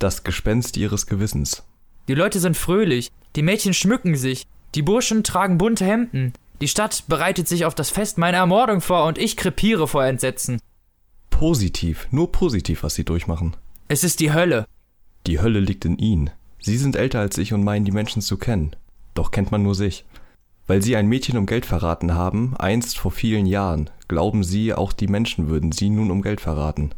Das Gespenst ihres Gewissens. Die Leute sind fröhlich. Die Mädchen schmücken sich. Die Burschen tragen bunte Hemden. Die Stadt bereitet sich auf das Fest meiner Ermordung vor und ich krepiere vor Entsetzen. Positiv, nur positiv, was sie durchmachen. Es ist die Hölle. Die Hölle liegt in ihnen. Sie sind älter als ich und meinen die Menschen zu kennen. Doch kennt man nur sich. Weil sie ein Mädchen um Geld verraten haben, einst vor vielen Jahren, glauben sie, auch die Menschen würden sie nun um Geld verraten.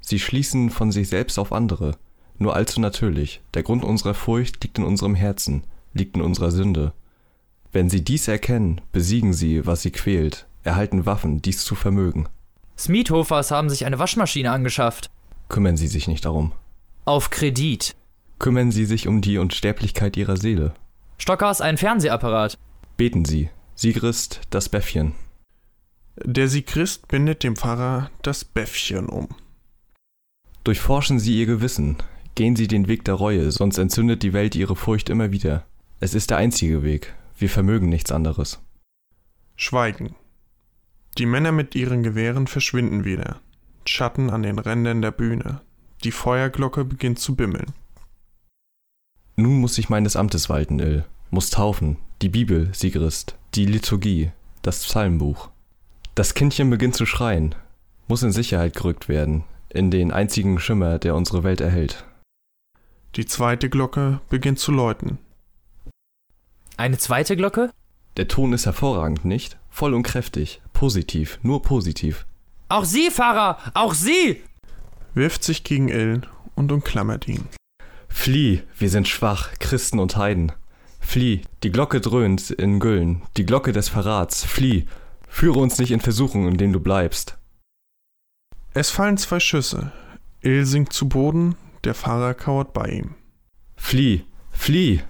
Sie schließen von sich selbst auf andere. Nur allzu natürlich. Der Grund unserer Furcht liegt in unserem Herzen, liegt in unserer Sünde. Wenn sie dies erkennen, besiegen sie, was sie quält, erhalten Waffen, dies zu vermögen. Smeethofers haben sich eine Waschmaschine angeschafft. Kümmern Sie sich nicht darum. Auf Kredit. Kümmern Sie sich um die Unsterblichkeit Ihrer Seele. Stockers ein Fernsehapparat. Beten Sie, Sigrist, das Bäffchen. Der Sigrist bindet dem Pfarrer das Bäffchen um. Durchforschen Sie Ihr Gewissen, gehen Sie den Weg der Reue, sonst entzündet die Welt Ihre Furcht immer wieder. Es ist der einzige Weg, wir vermögen nichts anderes. Schweigen. Die Männer mit ihren Gewehren verschwinden wieder. Schatten an den Rändern der Bühne. Die Feuerglocke beginnt zu bimmeln. Nun muss ich meines Amtes walten, Ill, muss taufen, die Bibel, Sigrist, die Liturgie, das Psalmbuch. Das Kindchen beginnt zu schreien, muss in Sicherheit gerückt werden, in den einzigen Schimmer, der unsere Welt erhält. Die zweite Glocke beginnt zu läuten. Eine zweite Glocke? Der Ton ist hervorragend, nicht? Voll und kräftig, positiv, nur positiv. Auch Sie, Pfarrer, auch Sie! Wirft sich gegen Ill und umklammert ihn. Flieh, wir sind schwach, Christen und Heiden. Flieh, die Glocke dröhnt in Güllen, die Glocke des Verrats. Flieh, führe uns nicht in Versuchung, in denen du bleibst. Es fallen zwei Schüsse. Ill sinkt zu Boden, der Pfarrer kauert bei ihm. Flieh, flieh!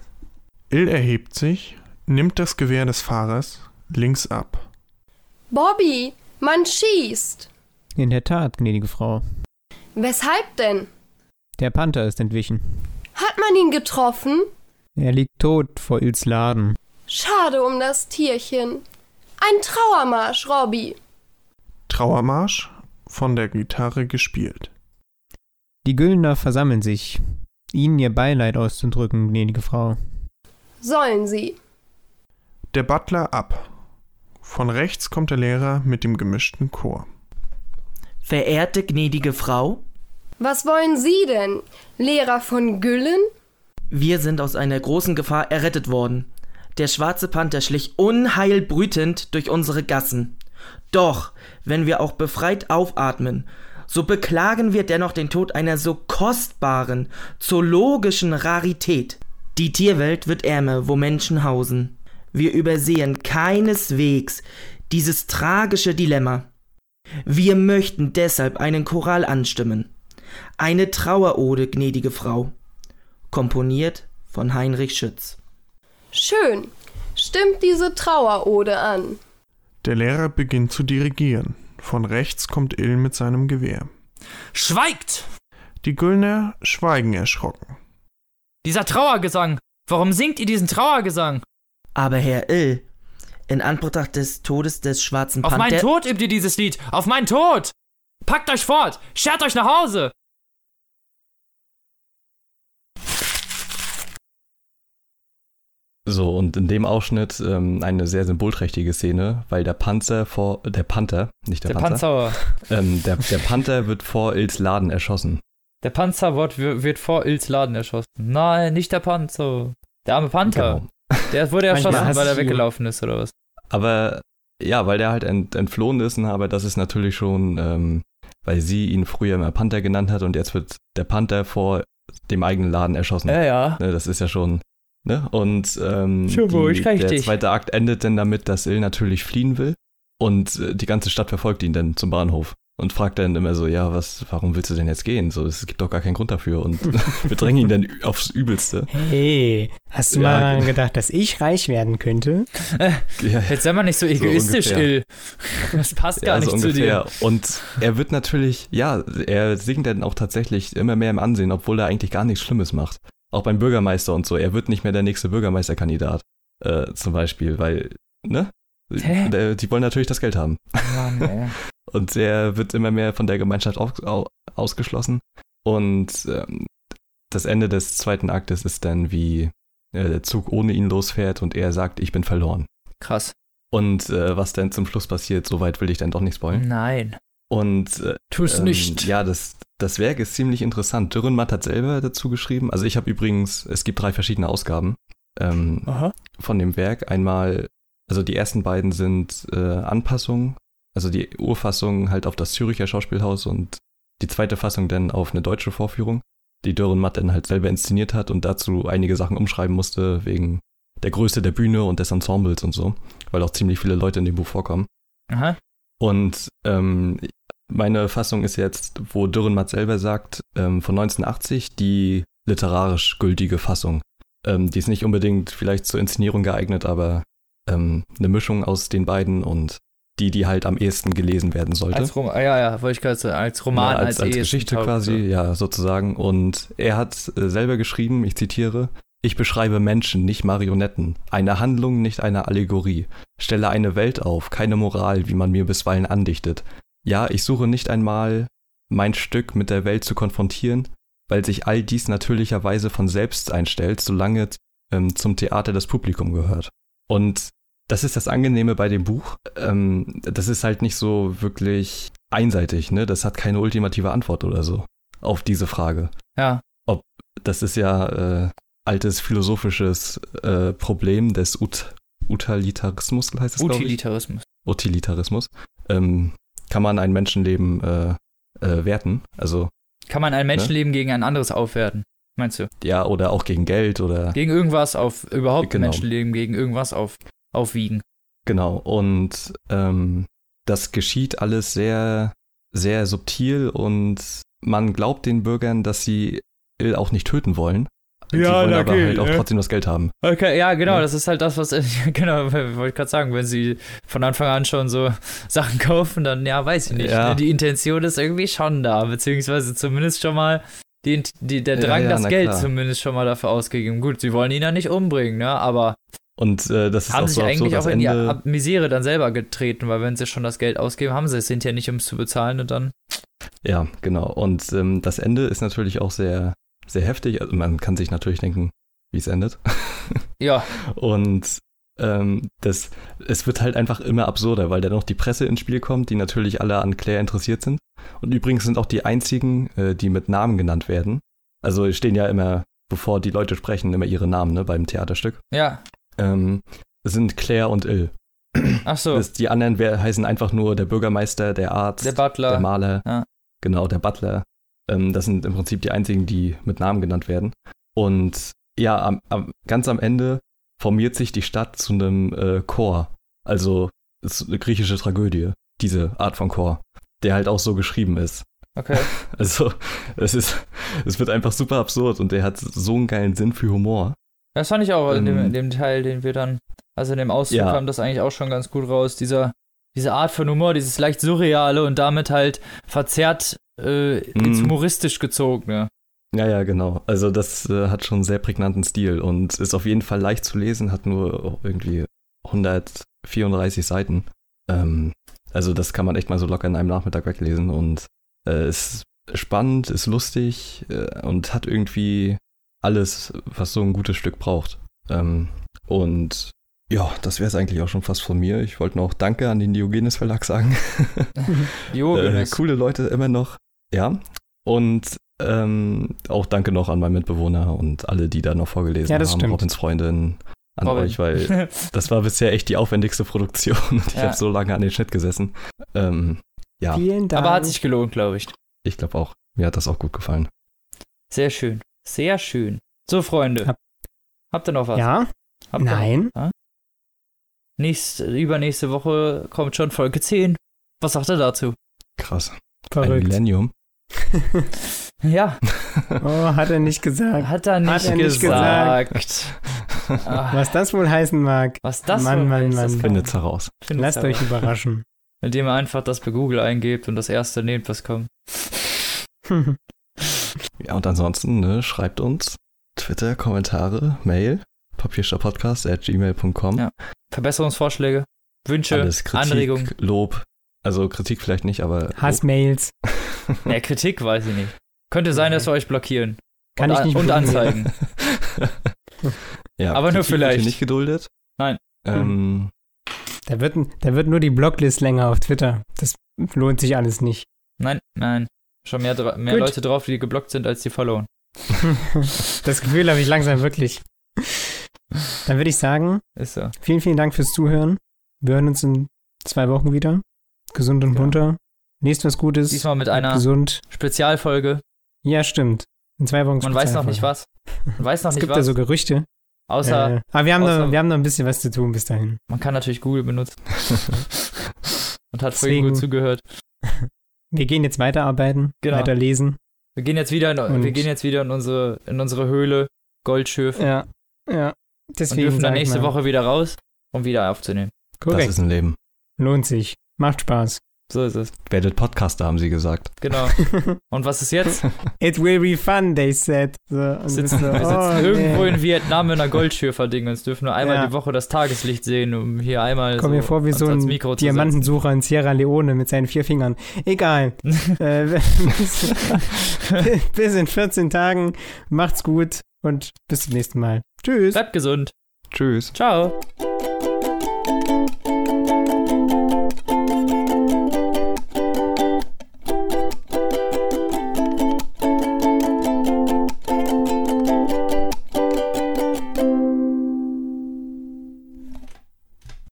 Ill erhebt sich, nimmt das Gewehr des Fahrers links ab. Bobby, man schießt. In der Tat, gnädige Frau. Weshalb denn? Der Panther ist entwichen. Hat man ihn getroffen? Er liegt tot vor Ils Laden. Schade um das Tierchen. Ein Trauermarsch, Robby. Trauermarsch, von der Gitarre gespielt. Die Güllner versammeln sich, Ihnen ihr Beileid auszudrücken, gnädige Frau. Sollen sie. Der Butler ab. Von rechts kommt der Lehrer mit dem gemischten Chor. Verehrte gnädige Frau, Was wollen Sie denn? Lehrer von Güllen? wir sind aus einer großen Gefahr errettet worden. Der schwarze Panther schlich unheilbrütend durch unsere Gassen. Doch, wenn wir auch befreit aufatmen, so beklagen wir dennoch den Tod einer so kostbaren, zoologischen Rarität. Die Tierwelt wird ärmer, wo Menschen hausen. Wir übersehen keineswegs dieses tragische Dilemma. Wir möchten deshalb einen Choral anstimmen. Eine Trauerode, gnädige Frau. Komponiert von Heinrich Schütz. Schön. Stimmt diese Trauerode an. Der Lehrer beginnt zu dirigieren. Von rechts kommt Ill mit seinem Gewehr. Schweigt! Die Güllner schweigen erschrocken. Dieser Trauergesang! Warum singt ihr diesen Trauergesang? Aber Herr Ill, in Anbetracht des Todes des schwarzen Auf Panther... meinen Tod übt ihr dieses Lied! Auf meinen Tod! Packt euch fort! Schert euch nach Hause! So, und in dem Ausschnitt ähm, eine sehr symbolträchtige Szene, weil der Panzer vor, der Panther, nicht der, Der Panzer, Panzer, Ähm, der, der Panther wird vor Ils Laden erschossen. der Panzerwort wird wird vor Ils Laden erschossen. Nein, nicht der Panzer. Der arme Panther. Genau. Der wurde erschossen, weil er weggelaufen ist, oder was? Aber ja, weil der halt ent, entflohen ist, ne, aber das ist natürlich schon, ähm, weil sie ihn früher immer Panther genannt hat und jetzt wird der Panther vor dem eigenen Laden erschossen. Ja, ja. Ne, das ist ja schon. Ne? Und ähm, Schon ruhig, der zweite Akt endet dann damit, dass Il natürlich fliehen will und äh, die ganze Stadt verfolgt ihn dann zum Bahnhof und fragt dann immer so, ja, was, warum willst du denn jetzt gehen? So, es gibt doch gar keinen Grund dafür und wir drängen ihn dann aufs Übelste. Hey, hast du Ja, mal daran genau. gedacht, dass ich reich werden könnte? Ja, Jetzt sei mal nicht so egoistisch, ungefähr. Il. Das passt gar ja, nicht so zu dir. Und er wird natürlich, ja, er sinkt dann auch tatsächlich immer mehr im Ansehen, obwohl er eigentlich gar nichts Schlimmes macht. Auch beim Bürgermeister und so. Er wird nicht mehr der nächste Bürgermeisterkandidat, äh, zum Beispiel, weil, ne? Hä? Der- Die wollen natürlich das Geld haben. Mann, ey. Und er wird immer mehr von der Gemeinschaft aus, au, ausgeschlossen. Und ähm, das Ende des zweiten Aktes ist dann, wie äh, der Zug ohne ihn losfährt und er sagt, ich bin verloren. Krass. Und äh, was dann zum Schluss passiert, soweit will ich dann doch nicht spoilern. Nein. Und äh, Tu's ähm, nicht. Ja, das, das Werk ist ziemlich interessant. Dürrenmatt hat selber dazu geschrieben. Also ich habe übrigens, es gibt drei verschiedene Ausgaben ähm, von dem Werk. Einmal, also die ersten beiden sind äh, Anpassungen, also die Urfassung halt auf das Züricher Schauspielhaus und die zweite Fassung dann auf eine deutsche Vorführung, die Dürrenmatt dann halt selber inszeniert hat und dazu einige Sachen umschreiben musste, wegen der Größe der Bühne und des Ensembles und so, weil auch ziemlich viele Leute in dem Buch vorkommen. Aha. Und ähm, meine Fassung ist jetzt, wo Dürrenmatt selber sagt, ähm, von 1980 die literarisch gültige Fassung. Ähm, die ist nicht unbedingt vielleicht zur Inszenierung geeignet, aber ähm, eine Mischung aus den beiden und die, die halt am ehesten gelesen werden sollte. Als Roman, ja, ja, wollte ich gerade sagen, als Roman, Ja, als, als, als Geschichte quasi, so. ja, sozusagen. Und er hat äh, selber geschrieben, ich zitiere, ich beschreibe Menschen, nicht Marionetten, eine Handlung, nicht eine Allegorie, stelle eine Welt auf, keine Moral, wie man mir bisweilen andichtet. Ja, ich suche nicht einmal, mein Stück mit der Welt zu konfrontieren, weil sich all dies natürlicherweise von selbst einstellt, solange ähm, zum Theater das Publikum gehört. Und das ist das Angenehme bei dem Buch. Ähm, das ist halt nicht so wirklich einseitig, ne? Das hat keine ultimative Antwort oder so auf diese Frage. Ja. Das ist ja äh, altes philosophisches äh, Problem des Ut Utilitarismus, heißt es. Utilitarismus. Utilitarismus. Ähm, kann man ein Menschenleben äh, äh, werten? Also, Kann man ein Menschenleben gegen ein anderes aufwerten? Meinst du? ja, oder auch gegen Geld oder Gegen irgendwas auf, überhaupt Genau. Menschenleben gegen irgendwas auf, aufwiegen. Genau, und ähm, das geschieht alles sehr, sehr subtil und man glaubt den Bürgern, dass sie Il auch nicht töten wollen. Die Ja, wollen na, aber okay, halt auch ja. trotzdem das Geld haben. Okay, ja, genau, Ja. das ist halt das, was, genau, wollte ich gerade sagen, wenn sie von Anfang an schon so Sachen kaufen, dann, ja, weiß ich nicht. Ja. Ne? Die Intention ist irgendwie schon da, beziehungsweise zumindest schon mal die, die, der Drang, ja, das Geld klar. zumindest schon mal dafür ausgegeben. Gut, sie wollen ihn ja nicht umbringen, ne, aber Und äh, das ist haben auch sich so eigentlich auch in die Ende. Ab- Misere dann selber getreten, weil wenn sie schon das Geld ausgeben, haben sie es hinterher nicht, um es zu bezahlen und dann, Ja, genau. Und ähm, das Ende ist natürlich auch sehr, sehr heftig. Also man kann sich natürlich denken, wie es endet. ja, Und ähm, das, es wird halt einfach immer absurder, weil dann noch die Presse ins Spiel kommt, die natürlich alle an Claire interessiert sind. Und übrigens sind auch die einzigen, äh, die mit Namen genannt werden. Also stehen ja immer, bevor die Leute sprechen, immer ihre Namen ne, beim Theaterstück. ja, Ähm, sind Claire und Il. ach so, Das, die anderen heißen einfach nur der Bürgermeister, der Arzt, der Butler, der Maler, Ja. genau, der Butler. Ähm, das sind im Prinzip die einzigen, die mit Namen genannt werden. Und ja, am, am, ganz am Ende formiert sich die Stadt zu einem äh, Chor. Also ist eine griechische Tragödie, diese Art von Chor, der halt auch so geschrieben ist. okay, Also es ist, es wird einfach super absurd und der hat so einen geilen Sinn für Humor. Das fand ich auch in, dem, Ähm, in dem Teil, den wir dann, also in dem Auszug Ja. kam das eigentlich auch schon ganz gut raus. Dieser, diese Art von Humor, dieses leicht surreale und damit halt verzerrt äh, ins Mhm. humoristisch gezogene. Ja, ja, genau. Also das äh, hat schon einen sehr prägnanten Stil und ist auf jeden Fall leicht zu lesen, hat nur irgendwie 134 Seiten. Ähm, also das kann man echt mal so locker in einem Nachmittag weglesen und äh, ist spannend, ist lustig äh, und hat irgendwie alles, was so ein gutes Stück braucht. Ähm, und ja, das wäre es eigentlich auch schon fast von mir. Ich wollte noch Danke an den Diogenes Verlag sagen. Jo, äh, coole Leute immer noch. Ja. Und ähm, auch Danke noch an meinen Mitbewohner und alle, die da noch vorgelesen Ja, das haben. stimmt. Robins Freundin, an Robin. euch, weil das war bisher echt die aufwendigste Produktion und ich Ja. habe so lange an den Schnitt gesessen. Ähm, ja, Vielen Dank. Aber hat sich gelohnt, glaube ich. ich glaube auch. Mir hat das auch gut gefallen. Sehr schön. Sehr schön. So, Freunde. Hab- Habt ihr noch was? Ja? Habt ihr Nein? Nächste, übernächste Woche kommt schon Folge 10. Was sagt er dazu? Krass. Ein Verrückt. Millennium. Ja, Oh, hat er nicht gesagt. hat er nicht, Hat er nicht gesagt. Ah, Was das wohl heißen mag, was das Mann, wohl Mann, Mann. kann- Findet's heraus. findet's lasst aber. euch überraschen. Indem ihr einfach das bei Google eingebt und das erste nehmt, was kommt. Ja, und ansonsten, ne, schreibt uns Twitter, Kommentare, Mail, papierstapodcast.gmail.com. Ja. Verbesserungsvorschläge, Wünsche, Alles Kritik, Anregungen. Lob. Also Kritik vielleicht nicht, aber. Hassmails. Ja, Kritik weiß ich nicht. Könnte sein, dass wir euch blockieren. Kann und, ich nicht Und anzeigen. ja, Aber nur Kritik wird vielleicht. nicht geduldet. Nein. Ähm, Da wird, da wird nur die Blocklist länger auf Twitter. Das lohnt sich alles nicht. Nein, nein. Schon mehr, mehr Gut. Leute drauf, die geblockt sind, als die followen. das Gefühl habe ich langsam wirklich. Dann würde ich sagen, Ist so. vielen, vielen Dank fürs Zuhören. Wir hören uns in zwei Wochen wieder. Gesund und Ja. munter. Lest was Gutes. Diesmal mit einer Gesund. Spezialfolge. Ja, stimmt. In zwei Wochen Man weiß noch nicht was. Man weiß noch Es nicht gibt ja was. so Gerüchte. außer äh, aber wir haben, außer- noch, wir haben noch ein bisschen was zu tun bis dahin. man kann natürlich Google benutzen. und hat vorhin Deswegen- gut zugehört. Wir gehen jetzt weiterarbeiten, Genau. weiterlesen. Wir gehen jetzt wieder in, Und- wir gehen jetzt wieder in unsere, in unsere Höhle, Goldschürf. Ja, ja. und Deswegen dürfen dann nächste mal, Woche wieder raus, um wieder aufzunehmen. das Korrekt. ist ein Leben. Lohnt sich. Macht Spaß. So ist es. Werdet Podcaster, haben sie gesagt. Genau. Und was ist jetzt? It will be fun, they said. So, Sitzen, so, wir sitzen oh, irgendwo nee. in Vietnam in einer Goldschürfer-Ding und dürfen nur einmal Ja. die Woche das Tageslicht sehen, um hier einmal Komm so mir vor wie so ein Diamantensucher in Sierra Leone mit seinen vier Fingern. Egal. äh, bis, bis in 14 Tagen. Macht's gut und bis zum nächsten Mal. Tschüss. Bleibt gesund. Tschüss. Ciao.